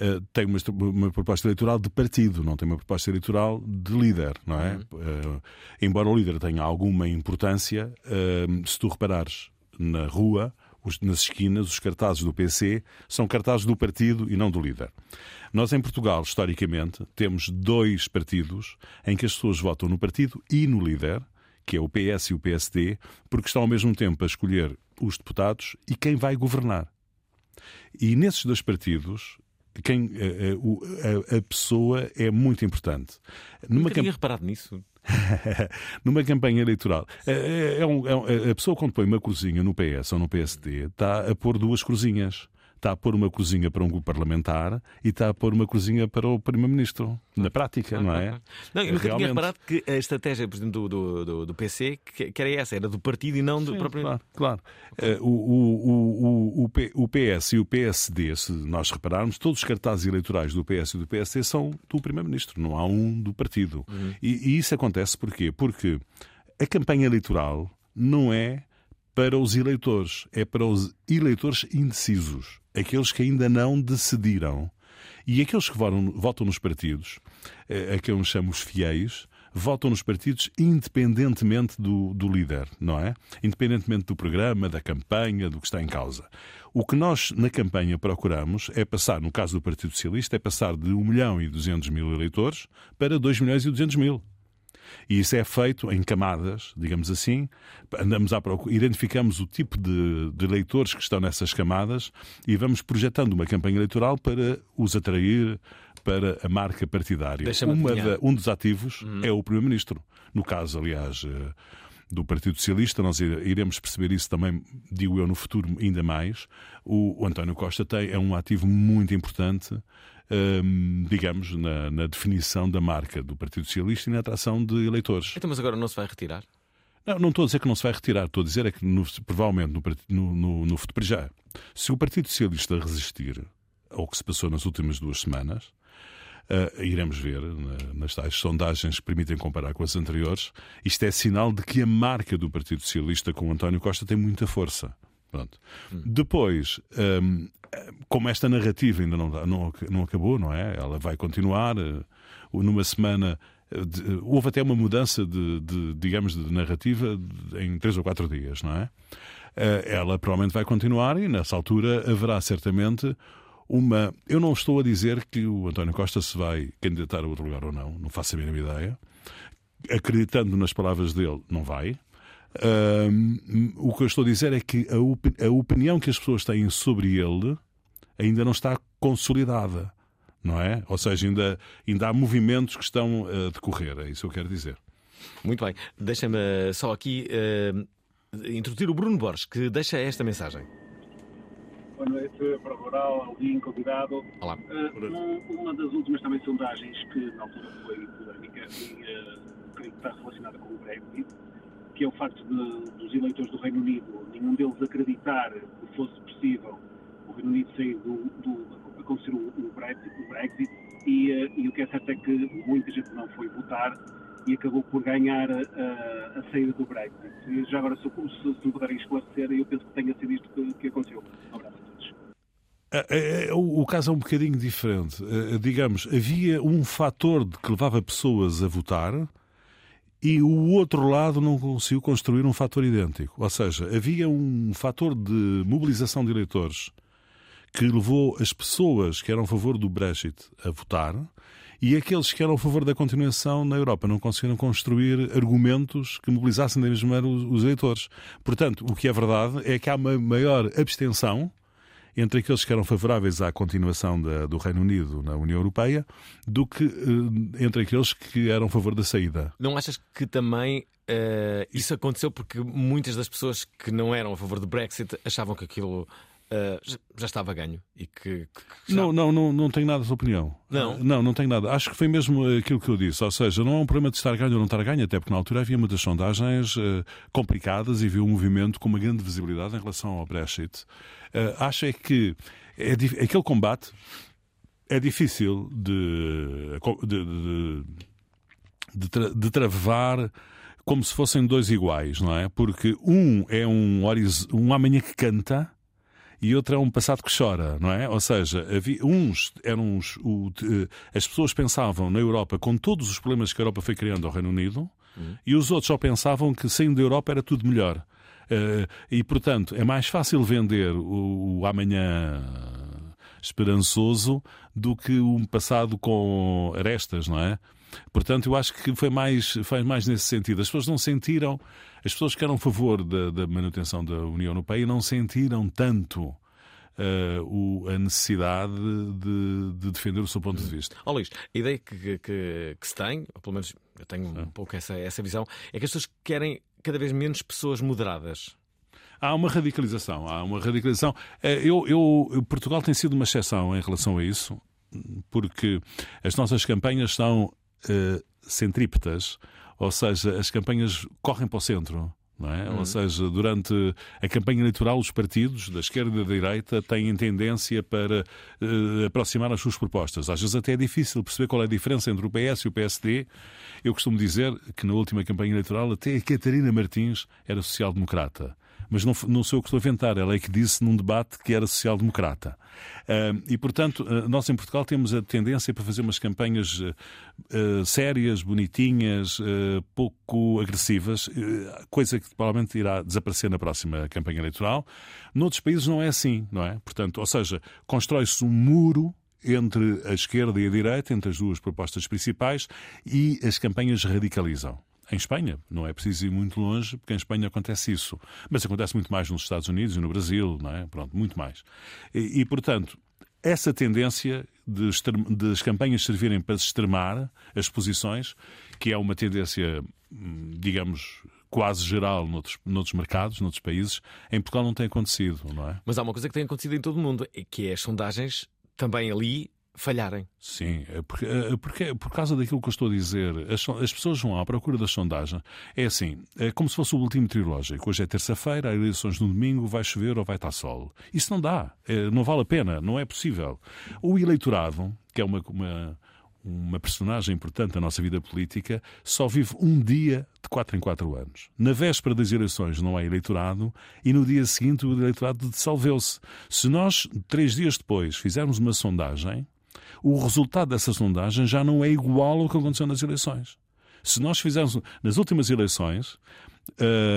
uh, tem uma, uma, proposta eleitoral de partido, não tem uma proposta eleitoral de líder, não é? Uhum. Uh, embora o líder tenha alguma importância, uh, se tu reparares na rua, os, nas esquinas, os cartazes do PC são cartazes do partido e não do líder. Nós, em Portugal, historicamente, temos dois partidos em que as pessoas votam no partido e no líder, que é o PS e o PSD, porque estão ao mesmo tempo a escolher os deputados e quem vai governar. E nesses dois partidos, quem, a, eh, a, eh, a, pessoa é muito importante. Numa Nunca tinha reparado nisso. Numa campanha eleitoral, é, é um, é a pessoa quando põe uma cruzinha no PS ou no PSD está a pôr duas cruzinhas. Está a pôr uma cozinha para um grupo parlamentar e está a pôr uma cozinha para o Primeiro-Ministro. Na prática, não é? Não, eu nunca tinha reparado que a estratégia, por exemplo, do, do, do PC, que, que, era essa, era do partido e não do Sim, próprio. Claro, claro. Okay. Uh, o, o, o, o, o PS e o PSD, se nós repararmos, todos os cartazes eleitorais do PS e do PSD são do Primeiro-Ministro, não há um do partido. Uhum. E, e isso acontece porquê? Porque a campanha eleitoral não é para os eleitores, é para os eleitores indecisos, aqueles que ainda não decidiram. E aqueles que votam, votam nos partidos, eh, a quem eu chamo os fiéis, votam nos partidos independentemente do, do líder, não é? Independentemente do programa, da campanha, do que está em causa. O que nós na campanha procuramos é passar, no caso do Partido Socialista, é passar de 1 milhão e 200 mil eleitores para 2 milhões e 200 mil. E isso é feito em camadas, digamos assim. Andamos à procura, identificamos o tipo de, de eleitores que estão nessas camadas e vamos projetando uma campanha eleitoral para os atrair para a marca partidária. Da, um dos ativos uhum. é o Primeiro-Ministro. No caso, aliás eh, do Partido Socialista, nós iremos perceber isso também, digo eu, no futuro ainda mais. O, António Costa tem, é um ativo muito importante Hum, digamos, na, na, definição da marca do Partido Socialista e na atração de eleitores. Então, mas agora não se vai retirar? Não, não estou a dizer que não se vai retirar, estou a dizer é que no, provavelmente no, no, no futuro já, se o Partido Socialista resistir ao que se passou nas últimas duas semanas, Uh, iremos ver na, nas tais sondagens que permitem comparar com as anteriores. Isto é sinal de que a marca do Partido Socialista com António Costa tem muita força. Pronto. Hum. Depois, um, como esta narrativa ainda não, não, não acabou, não é? Ela vai continuar. Uh, numa semana de, houve até uma mudança de, de, digamos, de narrativa em três ou quatro dias, não é? Uh, ela provavelmente vai continuar e nessa altura haverá certamente uma. Eu não estou a dizer que o António Costa se vai candidatar a outro lugar ou não, não faço a mínima ideia. Acreditando nas palavras dele, não vai o que eu estou a dizer é que a, op a opinião que as pessoas têm sobre ele ainda não está consolidada, não é? Ou seja, ainda, ainda há movimentos que estão a decorrer, é isso que eu quero dizer. Muito bem. Deixa-me só aqui uh, introduzir o Bruno Borges, que deixa esta mensagem. Boa noite para o Rural, alguém convidado. Olá. Uh, uma das últimas também sondagens que na altura foi polémica e uh, creio que está relacionada com o Brexit que é o facto de, dos eleitores do Reino Unido, nenhum deles acreditar que fosse possível o Reino Unido sair do, do acontecer o, o, Brexit, o Brexit e, uh, e, o que é certo é que muita gente não foi votar e acabou por ganhar a, a, saída do Brexit. Já agora, se, se, se me puderem esclarecer, eu penso que tenha sido isto que, que aconteceu. Um abraço. É, é, o, caso é um bocadinho diferente. Digamos, havia um fator que levava pessoas a votar e o outro lado não conseguiu construir um fator idêntico. Ou seja, havia um fator de mobilização de eleitores que levou as pessoas que eram a favor do Brexit a votar e aqueles que eram a favor da continuação na Europa não conseguiram construir argumentos que mobilizassem da mesma maneira os eleitores. Portanto, o que é verdade é que há uma maior abstenção entre aqueles que eram favoráveis à continuação da, do Reino Unido na União Europeia do que uh, entre aqueles que eram a favor da saída. Não achas que também uh, isso aconteceu porque muitas das pessoas que não eram a favor do Brexit achavam que aquilo Uh, já estava ganho e que, que já... não, não, não, não tenho nada de opinião. Não? Uh, não, não tenho nada. Acho que foi mesmo aquilo que eu disse. Ou seja, não é um problema de estar ganho ou não estar ganho, até porque na altura havia muitas sondagens uh, complicadas e viu um movimento com uma grande visibilidade em relação ao Brexit. acho é que é, aquele combate é difícil de, de, de, de, tra, de travar como se fossem dois iguais, não é? Porque um é um, um amanhã que canta e outro é um passado que chora, não é? Ou seja, havia, uns eram uns, o, as pessoas pensavam na Europa com todos os problemas que a Europa foi criando ao Reino Unido uhum. e os outros só pensavam que saindo da Europa era tudo melhor. Uh, e, portanto, é mais fácil vender o, o amanhã esperançoso do que um passado com arestas, não é? Portanto, eu acho que foi mais, foi mais nesse sentido. As pessoas não sentiram, as pessoas que eram a favor da, da manutenção da União Europeia não sentiram tanto. Uh, o, a necessidade de, de, defender o seu ponto de vista. Ó oh, Luís, a ideia que, que, que, se tem, ou pelo menos eu tenho um pouco essa, essa visão, é que as pessoas querem cada vez menos pessoas moderadas. Há uma radicalização, há uma radicalização. Eh, eu, eu, Portugal tem sido uma exceção em relação a isso, porque as nossas campanhas são uh, centrípetas, ou seja, as campanhas correm para o centro. É? Uhum. Ou seja, durante a campanha eleitoral, os partidos da esquerda e da direita têm tendência para uh, aproximar as suas propostas. Às vezes até é difícil perceber qual é a diferença entre o PS e o PSD. Eu costumo dizer que na última campanha eleitoral até a Catarina Martins era social-democrata mas não, não sou eu que estou a inventar, ela é que disse num debate que era social-democrata. Uh, e, portanto, uh, nós em Portugal temos a tendência para fazer umas campanhas uh, sérias, bonitinhas, pouco agressivas, coisa que provavelmente irá desaparecer na próxima campanha eleitoral. Noutros países não é assim, não é? Portanto, ou seja, constrói-se um muro entre a esquerda e a direita, entre as duas propostas principais, e as campanhas radicalizam em Espanha. Não é preciso ir muito longe, porque em Espanha acontece isso. Mas acontece muito mais nos Estados Unidos e no Brasil, não é? Pronto, muito mais. E, e portanto, essa tendência de, as campanhas servirem para extremar as posições, que é uma tendência, hum, digamos, quase geral noutros, noutros mercados, noutros países, em Portugal não tem acontecido, não é? Mas há uma coisa que tem acontecido em todo o mundo, é que é as sondagens também ali falharem. Sim, é porque, é porque, por causa daquilo que eu estou a dizer, as, as, pessoas vão à procura das sondagens. É assim, é como se fosse o último meteorológico. Hoje é terça-feira, há eleições no domingo, vai chover ou vai estar sol. Isso não dá, é, não vale a pena, não é possível. O eleitorado, que é uma, uma, uma personagem importante da nossa vida política, só vive um dia de quatro em quatro anos. Na véspera das eleições não há eleitorado e no dia seguinte o eleitorado dissolveu-se. Se nós, três dias depois, fizermos uma sondagem, o resultado dessa sondagem já não é igual ao que aconteceu nas eleições. Se nós fizermos nas últimas eleições,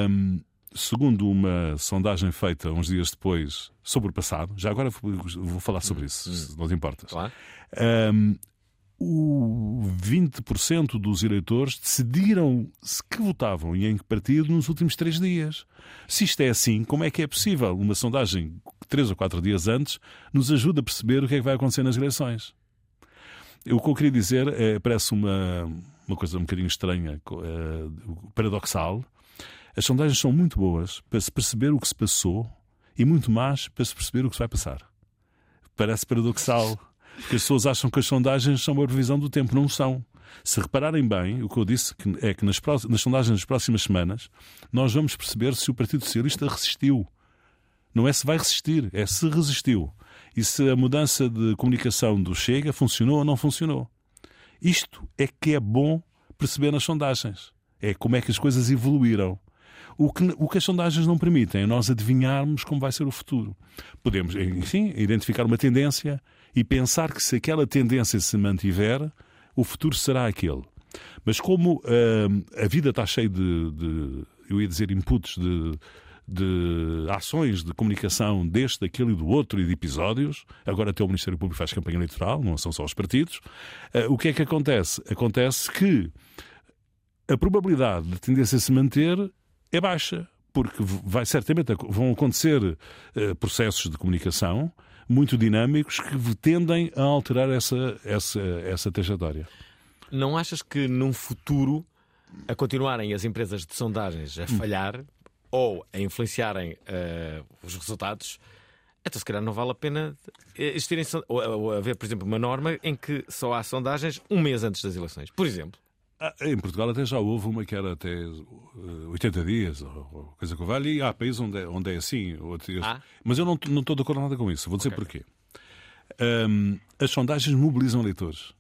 hum, segundo uma sondagem feita uns dias depois sobre o passado, já agora vou falar sobre isso, se não te importas. Claro. Um, o 20% dos eleitores decidiram se que votavam e em que partido nos últimos três dias. Se isto é assim, como é que é possível uma sondagem três ou quatro dias antes nos ajuda a perceber o que é que vai acontecer nas eleições? O que eu queria dizer é, parece uma, uma coisa um bocadinho estranha, é, paradoxal. As sondagens são muito boas para se perceber o que se passou e muito mais para se perceber o que se vai passar. Parece paradoxal, porque as pessoas acham que as sondagens são uma previsão do tempo. Não são. Se repararem bem, o que eu disse é que nas, nas sondagens das próximas semanas nós vamos perceber se o Partido Socialista resistiu. Não é se vai resistir, é se resistiu e se a mudança de comunicação do Chega funcionou ou não funcionou. Isto é que é bom perceber nas sondagens. É como é que as coisas evoluíram. O que, o que as sondagens não permitem é nós adivinharmos como vai ser o futuro. Podemos, enfim, identificar uma tendência e pensar que se aquela tendência se mantiver, o futuro será aquele. Mas como uh, a vida está cheia de, de, eu ia dizer, inputs de de ações de comunicação deste, daquele e do outro e de episódios. Agora até o Ministério Público faz campanha eleitoral, não são só os partidos. Uh, o que é que acontece? Acontece que a probabilidade de tendência se manter é baixa, porque vai certamente vão acontecer uh, processos de comunicação muito dinâmicos que tendem a alterar essa, essa, essa trajetória. Não achas que num futuro, a continuarem as empresas de sondagens a falhar, ou a influenciarem uh, os resultados, então se calhar não vale a pena existirem ou, ou haver, por exemplo, uma norma em que só há sondagens um mês antes das eleições, por exemplo. Ah, em Portugal até já houve uma que era até 80 eh, dias, ou coisa que vale, e há países onde é, onde é assim. Ah. Mas eu não, não estou de acordo nada com isso. Vou dizer okay. porquê. Um, as sondagens mobilizam eleitores.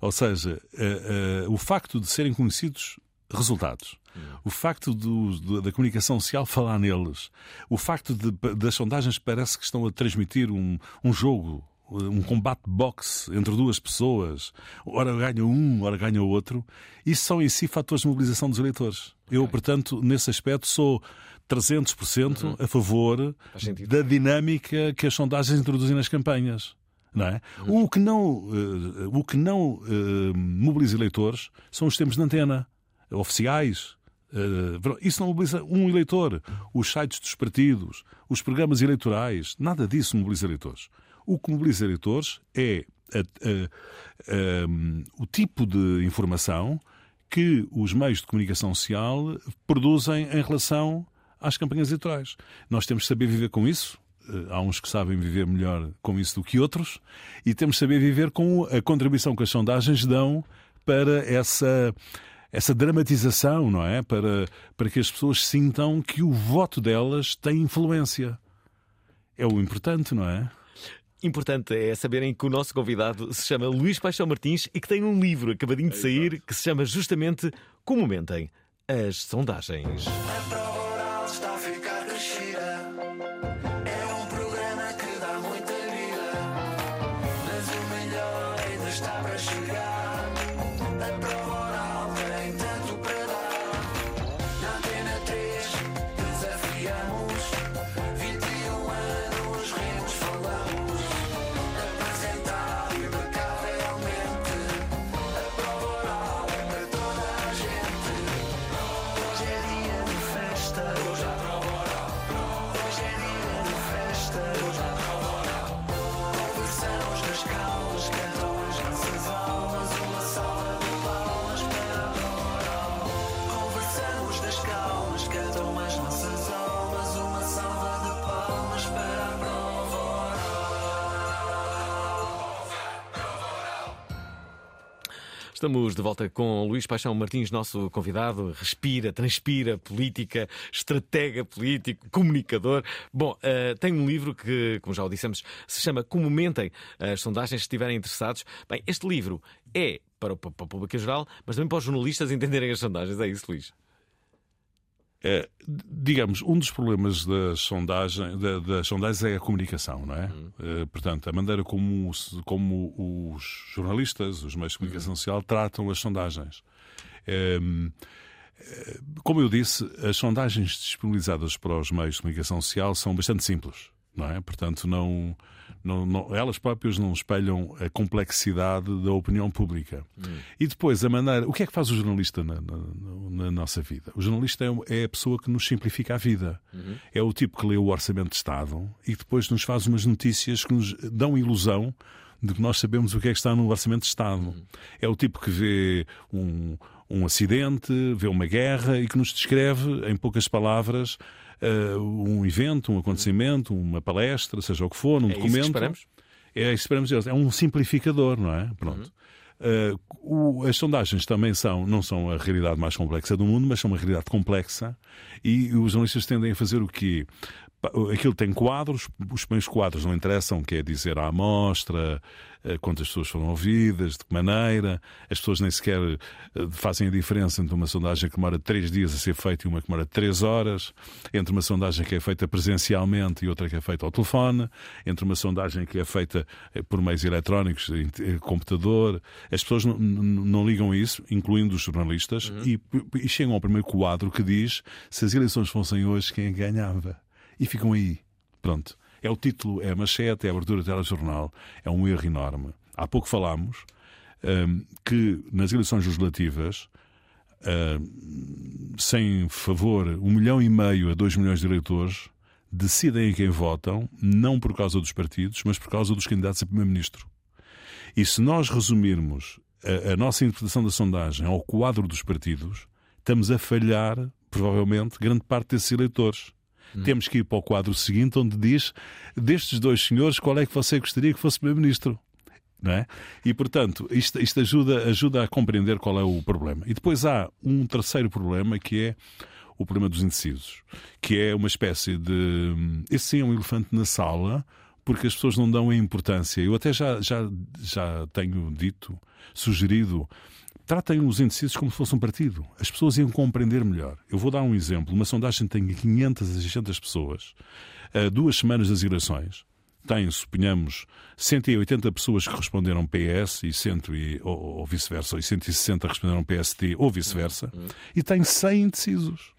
Ou seja, uh, uh, o facto de serem conhecidos resultados o facto do, do, da comunicação social falar neles, o facto de, das sondagens parece que estão a transmitir um, um jogo, um combate boxe entre duas pessoas, ora ganha um, ora ganha o outro, isso são em si fatores de mobilização dos eleitores. Okay. Eu, portanto, nesse aspecto sou 300% uhum. a favor da dinâmica que as sondagens introduzem nas campanhas. Não é? uhum. O que não, uh, o que não uh, mobiliza eleitores são os tempos de antena oficiais, Uh, isso não mobiliza um eleitor. Os sites dos partidos, os programas eleitorais, nada disso mobiliza eleitores. O que mobiliza eleitores é a, a, a, o tipo de informação que os meios de comunicação social produzem em relação às campanhas eleitorais. Nós temos de saber viver com isso. Eh, há uns que sabem viver melhor com isso do que outros, e temos de saber viver com a contribuição que as sondagens dão para essa essa dramatização, não é? Para, para que as pessoas sintam que o voto delas tem influência. É o importante, não é? Importante é saberem que o nosso convidado se chama Luís Paixão Martins e que tem um livro acabadinho de sair que se chama justamente Como Mentem as Sondagens. Estamos de volta com Luís Paixão Martins, nosso convidado. Respira, transpira, política, estratega político, comunicador. Bom, uh, tem um livro que, como já o dissemos, se chama Como Mentem as sondagens, se estiverem interessados. Bem, este livro é para o, para o público em geral, mas também para os jornalistas entenderem as sondagens. É isso, Luís? É, digamos, um dos problemas das sondagens, das sondagens é a comunicação, não é? Uhum. É, portanto, a maneira como, como os jornalistas, os meios de comunicação uhum. social tratam as sondagens. É, como eu disse, as sondagens disponibilizadas para os meios de comunicação social são bastante simples, não é? Portanto, não, não, não, elas próprias não espelham a complexidade da opinião pública. Hum. E depois, a maneira. O que é que faz o jornalista na, na, na nossa vida? O jornalista é, é, a pessoa que nos simplifica a vida. Uhum. É o tipo que lê o Orçamento de Estado e depois nos faz umas notícias que nos dão ilusão de que nós sabemos o que é que está no Orçamento de Estado. Uhum. É o tipo que vê um, um acidente, vê uma guerra e que nos descreve, em poucas palavras, uh, um evento, um acontecimento, uma palestra, seja o que for, um é documento. Isso que esperamos? É isso esperamos. É um simplificador, não é? Pronto. Uhum. Uh, o, as sondagens também são, não são a realidade mais complexa do mundo, mas são uma realidade complexa e os jornalistas tendem a fazer o quê? Aquilo tem quadros, os primeiros quadros não interessam, que é dizer a amostra, eh, quantas pessoas foram ouvidas, de que maneira. As pessoas nem sequer eh, fazem a diferença entre uma sondagem que demora três dias a ser feita e uma que demora três horas, entre uma sondagem que é feita presencialmente e outra que é feita ao telefone, entre uma sondagem que é feita eh, por meios eletrónicos, computador. As pessoas não, não ligam a isso, incluindo os jornalistas, uhum. e, e chegam ao primeiro quadro que diz se as eleições fossem hoje, quem ganhava? E ficam aí. Pronto. É o título, é a manchete, é a abertura do telejornal. É um erro enorme. Há pouco falámos um, que nas eleições legislativas, um, sem favor, um milhão e meio a dois milhões de eleitores decidem em quem votam, não por causa dos partidos, mas por causa dos candidatos a primeiro-ministro. E se nós resumirmos a, a nossa interpretação da sondagem ao quadro dos partidos, estamos a falhar, provavelmente, grande parte desses eleitores. Hum. Temos que ir para o quadro seguinte, onde diz destes dois senhores, qual é que você gostaria que fosse Primeiro-Ministro? É? E, portanto, isto, isto ajuda, ajuda a compreender qual é o problema. E depois há um terceiro problema que é o problema dos indecisos, que é uma espécie de. Esse sim é um elefante na sala, porque as pessoas não dão a importância. Eu até já, já, já tenho dito, sugerido Tratem os indecisos como se fosse um partido. As pessoas iam compreender melhor. Eu vou dar um exemplo. Uma sondagem tem 500 a 600 pessoas, a duas semanas das eleições. Tem, suponhamos, 180 pessoas que responderam PS e 100 e, ou, ou vice-versa, e 160 responderam PST ou vice-versa, e tem 100 indecisos.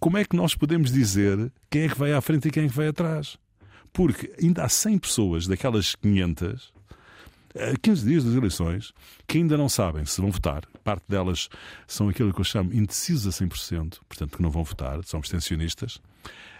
Como é que nós podemos dizer quem é que vai à frente e quem é que vai atrás? Porque ainda há 100 pessoas daquelas 500 a 15 dias das eleições, que ainda não sabem se vão votar. Parte delas são aquilo que eu chamo indecisos a 100%, portanto, que não vão votar, são abstencionistas.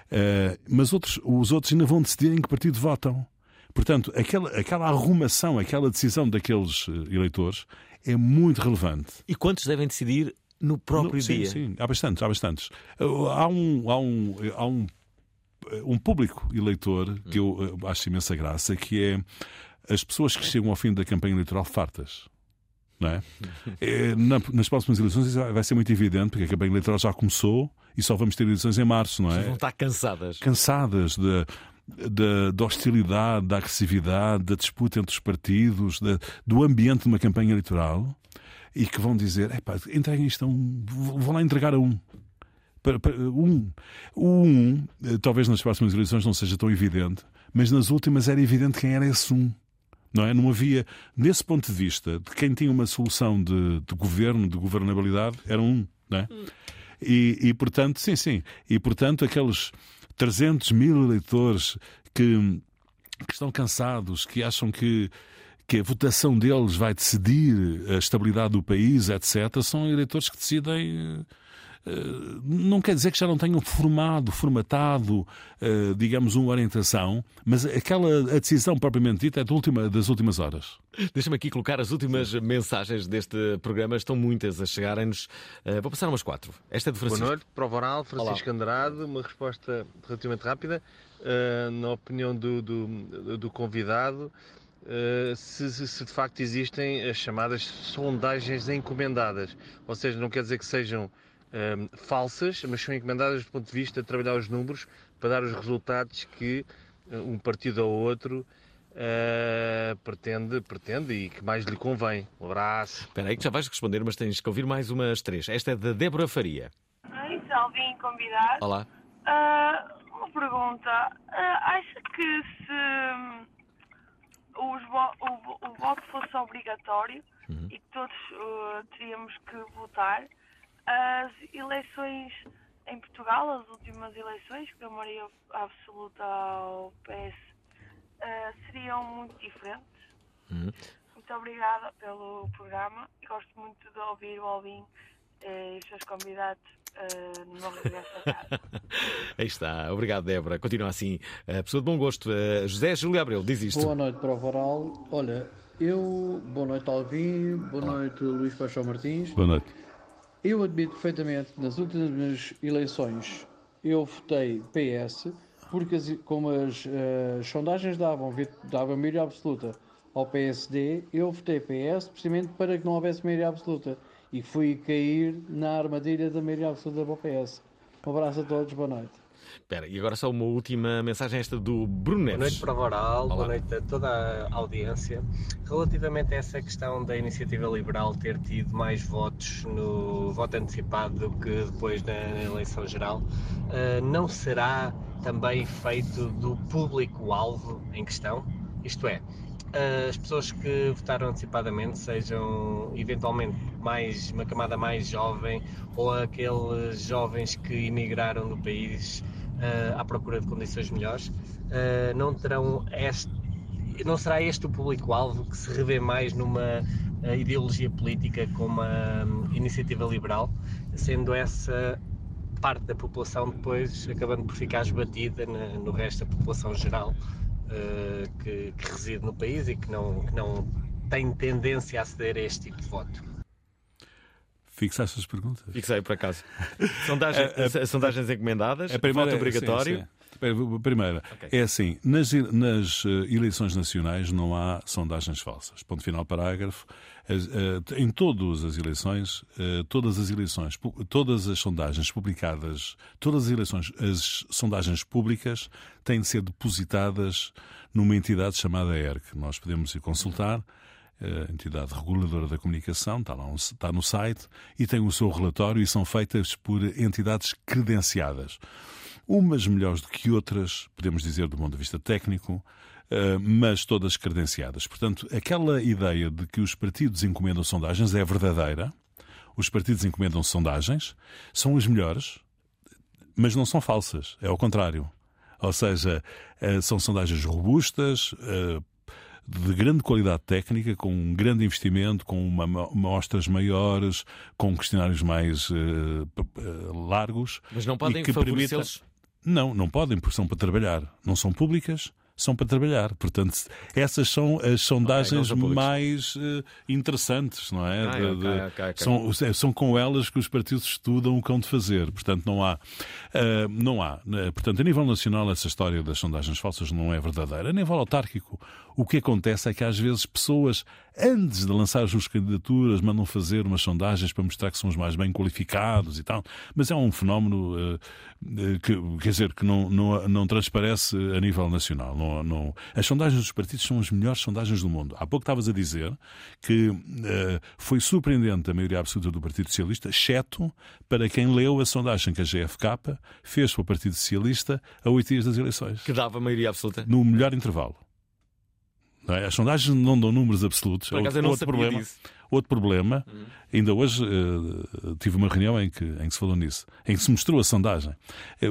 Uh, mas outros, os outros ainda vão decidir em que partido votam. Portanto, aquela, aquela arrumação, aquela decisão daqueles eh, eleitores é muito relevante. E quantos devem decidir no próprio no, sim, dia. Sim, há bastantes, há bastantes. Há um, há um, há um, um público eleitor que eu acho imensa graça, que é as pessoas que chegam ao fim da campanha eleitoral fartas. Não é? é nas próximas eleições vai ser muito evidente, porque a campanha eleitoral já começou e só vamos ter eleições em março, não é? Vão estar cansadas. Cansadas de, da, da, hostilidade, da agressividade, da disputa entre os partidos, da, do ambiente de uma campanha eleitoral e que vão dizer: entreguem isto a um, vão lá entregar a um. Para, para, um. O um, eh, talvez nas próximas eleições não seja tão evidente, mas nas últimas era evidente quem era esse um. Não, é? não havia, nesse ponto de vista, de quem tinha uma solução de, de governo, de governabilidade, era um. Não é? e, e, portanto, sim, sim. E, portanto, aqueles 300 mil eleitores que, que estão cansados, que acham que, que a votação deles vai decidir a estabilidade do país, etc., são eleitores que decidem. Uh, não quer dizer que já não tenham formado, formatado, uh, digamos, uma orientação, mas aquela a decisão propriamente dita é de última, das últimas horas. Deixa-me aqui colocar as últimas Sim. mensagens deste programa. Estão muitas a chegarem-nos. Uh, vou passar umas quatro. Esta é do Francisco. Boa noite, prova oral, Francisco Olá. Andrade. Uma resposta relativamente rápida. na opinião do, do, do convidado, se, se, de facto existem as chamadas sondagens encomendadas. Ou seja, não quer dizer que sejam falsas, mas são encomendadas do ponto de vista de trabalhar os números para dar os resultados que um partido ou outro Uh, pretende, pretende e que mais lhe convém. Um abraço. Espera aí que já vais responder, mas tens que ouvir mais umas três. Esta é da Débora Faria. Oi, Salvin, convidado. Olá. Uh, uma pergunta. Uh, acha que se os, o, o, voto fosse obrigatório uhum. e que todos teríamos que votar, as eleições em Portugal, as últimas eleições, que a maioria absoluta ao PS uh, seriam muito diferentes. Uhum. Muito obrigada pelo programa e gosto muito de ouvir o Alvin eh, e os seus convidados uh, no. Aí está. Obrigado, Débora. Continua assim. Uh, pessoa de bom gosto. Uh, José Júlio Abreu, diz isto. Boa noite para o Varal. Olha, eu. Boa noite, Alvin. Boa Olá. noite, Luís Paixão Martins. Boa noite. Eu admito perfeitamente, nas últimas eleições, eu votei PS porque as, como as, uh, sondagens davam, davam maioria absoluta ao PSD, eu votei PS precisamente para que não houvesse maioria absoluta e fui cair na armadilha da maioria absoluta para o PS. Um abraço a todos, boa noite. Espera, e agora só uma última mensagem esta do Bruno Neves. Boa noite para o Voral, boa noite a toda a audiência. Relativamente a essa questão da iniciativa liberal ter tido mais votos no voto antecipado do que depois na eleição geral, uh, não será também feito do público-alvo em questão? Isto é, as pessoas que votaram antecipadamente sejam eventualmente mais uma camada mais jovem ou aqueles jovens que emigraram do país à procura de condições melhores, uh, não terão este, não será este o público-alvo que se revê mais numa uh, ideologia política como a um, iniciativa liberal, sendo essa parte da população depois acabando por ficar esbatida no resto da população geral que, que, reside no país e que não, que não tem tendência a ceder a este tipo de voto. Fixaste as perguntas? Fixei, por acaso. Sondagem, a, a, sondagens encomendadas, a primeira, voto obrigatório. Sim, sim. Primeira, okay. é assim, nas, nas uh, eleições nacionais não há sondagens falsas. Ponto final, parágrafo. Uh, em todas as eleições, uh, todas as eleições, todas as sondagens publicadas, todas as eleições, as sondagens públicas têm de ser depositadas numa entidade chamada ERC. Nós podemos ir consultar a entidade reguladora da comunicação, está, lá está no site, e tem o seu relatório e são feitas por entidades credenciadas. Umas melhores do que outras, podemos dizer do ponto de vista técnico, Uh, mas todas credenciadas. Portanto, aquela ideia de que os partidos encomendam sondagens é verdadeira. Os partidos encomendam sondagens, são as melhores, mas não são falsas. É ao contrário. Ou seja, uh, são sondagens robustas, uh, de grande qualidade técnica, com um grande investimento, com uma, mostras maiores, com questionários mais uh, largos. Mas não podem favorecê-los? Permita... Não, não podem, porque são para trabalhar. Não são públicas, são para trabalhar. Portanto, essas são as sondagens okay, mais uh, interessantes, não é? Okay, de, de, okay, são, são com elas que os partidos estudam o que hão de fazer. Portanto, não há. Uh, não há. Uh, portanto, a nível nacional, essa história das sondagens falsas não é verdadeira. A nível autárquico, o que acontece é que às vezes pessoas, antes de lançar as suas candidaturas, mandam fazer umas sondagens para mostrar que são os mais bem qualificados e tal. Mas é um fenómeno uh, que, quer dizer, que não, não, não transparece a nível nacional. Não, não... As sondagens dos partidos são as melhores sondagens do mundo. Há pouco estavas a dizer que uh, foi surpreendente a maioria absoluta do Partido Socialista, exceto para quem leu a sondagem que a GFK fez para o Partido Socialista a oito dias das eleições. Que dava maioria absoluta? No melhor intervalo. É? As sondagens não dão números absolutos. Por acaso, é outro, outro problema. Disso. Outro problema, uhum. ainda hoje uh, tive uma reunião em que, em que se falou nisso, em que se mostrou a sondagem.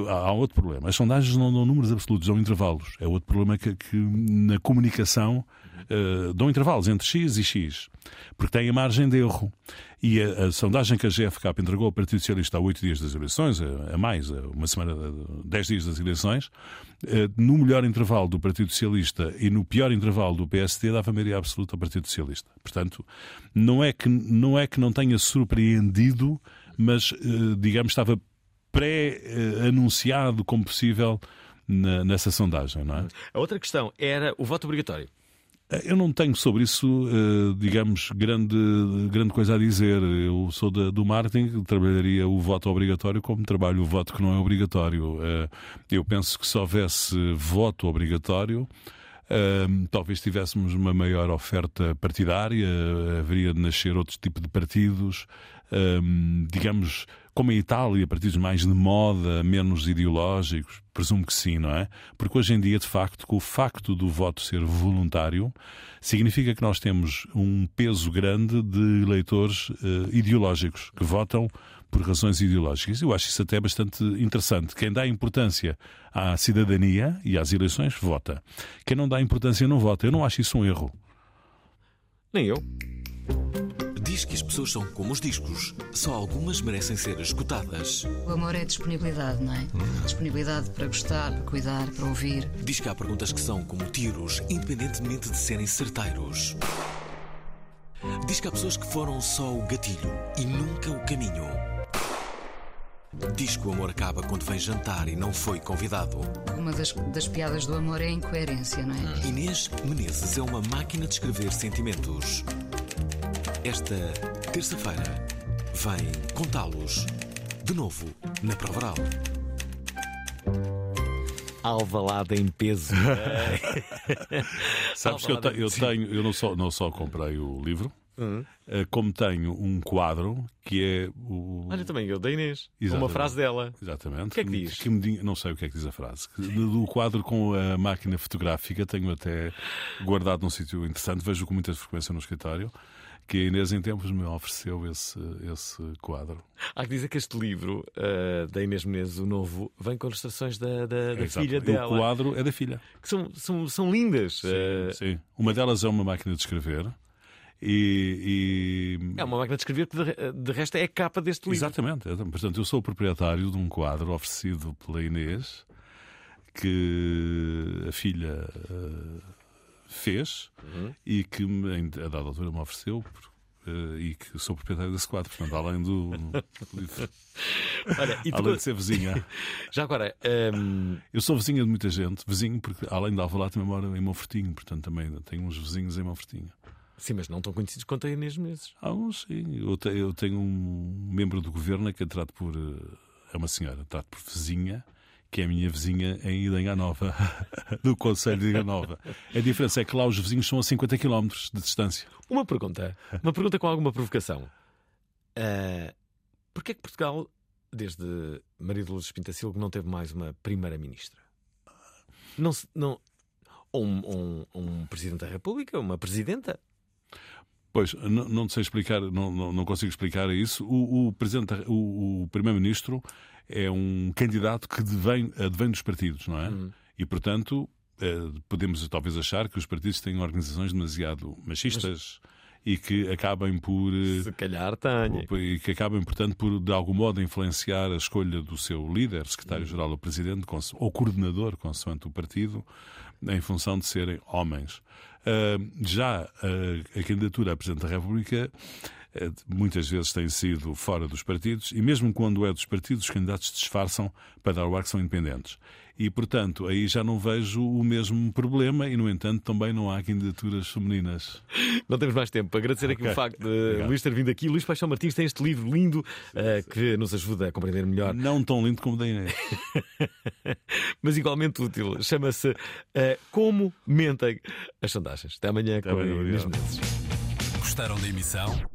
Há, outro problema. As sondagens não dão números absolutos, dão intervalos. É outro problema que, que na comunicação uh, dão intervalos entre X e X, porque têm a margem de erro. E a, a, sondagem que a GFK entregou ao Partido Socialista há oito dias das eleições, a, a mais, a uma semana, dez dias das eleições, no melhor intervalo do Partido Socialista e no pior intervalo do PSD, dava maioria absoluta ao Partido Socialista. Portanto, não é que não, é que não tenha surpreendido, mas, uh, digamos, estava pré-anunciado como possível na, nessa sondagem, não é? A outra questão era o voto obrigatório. Eh, eu não tenho sobre isso, eh, digamos, grande, grande coisa a dizer. Eu sou da, do marketing, trabalharia o voto obrigatório como trabalho o voto que não é obrigatório. Eh, eu penso que se houvesse voto obrigatório, talvez tivéssemos uma maior oferta partidária, haveria de nascer outro tipo de partidos, digamos como em Itália, partidos mais de moda, menos ideológicos? Presumo que sim, não é? Porque hoje em dia, de facto, com o facto do voto ser voluntário, significa que nós temos um peso grande de eleitores uh, ideológicos que votam por razões ideológicas. Eu acho isso até bastante interessante. Quem dá importância à cidadania e às eleições, vota. Quem não dá importância, não vota. Eu não acho isso um erro. Nem eu diz que as pessoas são como os discos, só algumas merecem ser escutadas. O amor é disponibilidade, não é? Hum. Disponibilidade para gostar, para cuidar, para ouvir. Diz que há perguntas que são como tiros, independentemente de serem certeiros. Diz que há pessoas que foram só o gatilho e nunca o caminho. Diz que o amor acaba quando vem jantar e não foi convidado. Uma das, das piadas do amor é a incoerência, não é? Inês Menezes é uma máquina de escrever sentimentos. Esta terça-feira vem contá-los de novo na Provaral. Alvalada em peso. Sabes que eu, te, eu tenho, eu não só, não só comprei o livro, Uhum. Como tenho um quadro que é o. Olha, também eu da Inês. Exatamente. Uma frase dela. Exatamente. O que é que diz? Que me, não sei o que é que diz a frase. Do quadro com a máquina fotográfica tenho até guardado num sítio interessante, vejo com muita frequência no escritório que a Inês em tempos me ofereceu esse, esse quadro. Há que dizer que este livro uh, da Inês Menezes, o novo, vem com ilustrações da, da, da filha dela. O quadro é da filha. Que são, são, são lindas. Sim, uh... sim. Uma delas é uma máquina de escrever. E, e... É uma máquina de escrever que de, de resto é a capa deste livro. Exatamente. Portanto, eu sou o proprietário de um quadro oferecido pela Inês que a filha uh, fez uhum. e que a dada altura me ofereceu uh, e que sou proprietário desse quadro, portanto, além do livro. Olha, e além de ser vizinha. Já agora. Um... Ehm, eu sou vizinha de muita gente, vizinho, porque além de Alvalade também moro em Monfortinho, portanto também tenho uns vizinhos em Monfortinho. Sim, mas não tão conhecidos quanto a Inês Menezes. Ah, sim. Eu, te, eu tenho um membro do governo que é trato por. Eh, é uma senhora, trato por vizinha que é a minha vizinha em Idanha Nova, do Conselho de Idanha Nova. A diferença é que lá os vizinhos são a 50 km de distância. Uma pergunta, uma pergunta com alguma provocação. Uh, Porquê é que Portugal, desde Maria de Lourdes Pintacilgo, não teve mais uma primeira-ministra? Não, não, ou um, um, um Presidente da República, uma Presidenta? Pois, não, sei explicar, não, não, não, consigo explicar isso. O, o, o, o primeiro-ministro é um candidato que advém, advém dos partidos, não é? Uhum. E, portanto, eh, podemos talvez achar que os partidos têm organizações demasiado machistas. Mas... E que acabem por. Eh, Se calhar tenham. E que acabem, portanto, por, de algum modo, influenciar a escolha do seu líder, secretário-geral ou presidente, ou coordenador, consoante o partido, em função de serem homens. Uh, já a candidatura à Presidente da República muitas vezes tem sido fora dos partidos e mesmo quando é dos partidos os candidatos disfarçam para dar o ar que são independentes. E, portanto, aí já não vejo o mesmo problema e, no entanto, também não há candidaturas femininas. Não temos mais tempo. Agradecer okay. aqui o facto de Obrigado. Luís ter vindo aqui. Luís Paixão Martins tem este livro lindo uh, que nos ajuda a compreender melhor. Não tão lindo como da Inês. Mas igualmente útil. Chama-se uh, Como Mentem as Sondagens. Até amanhã Até com Inês. Gostaram da emissão?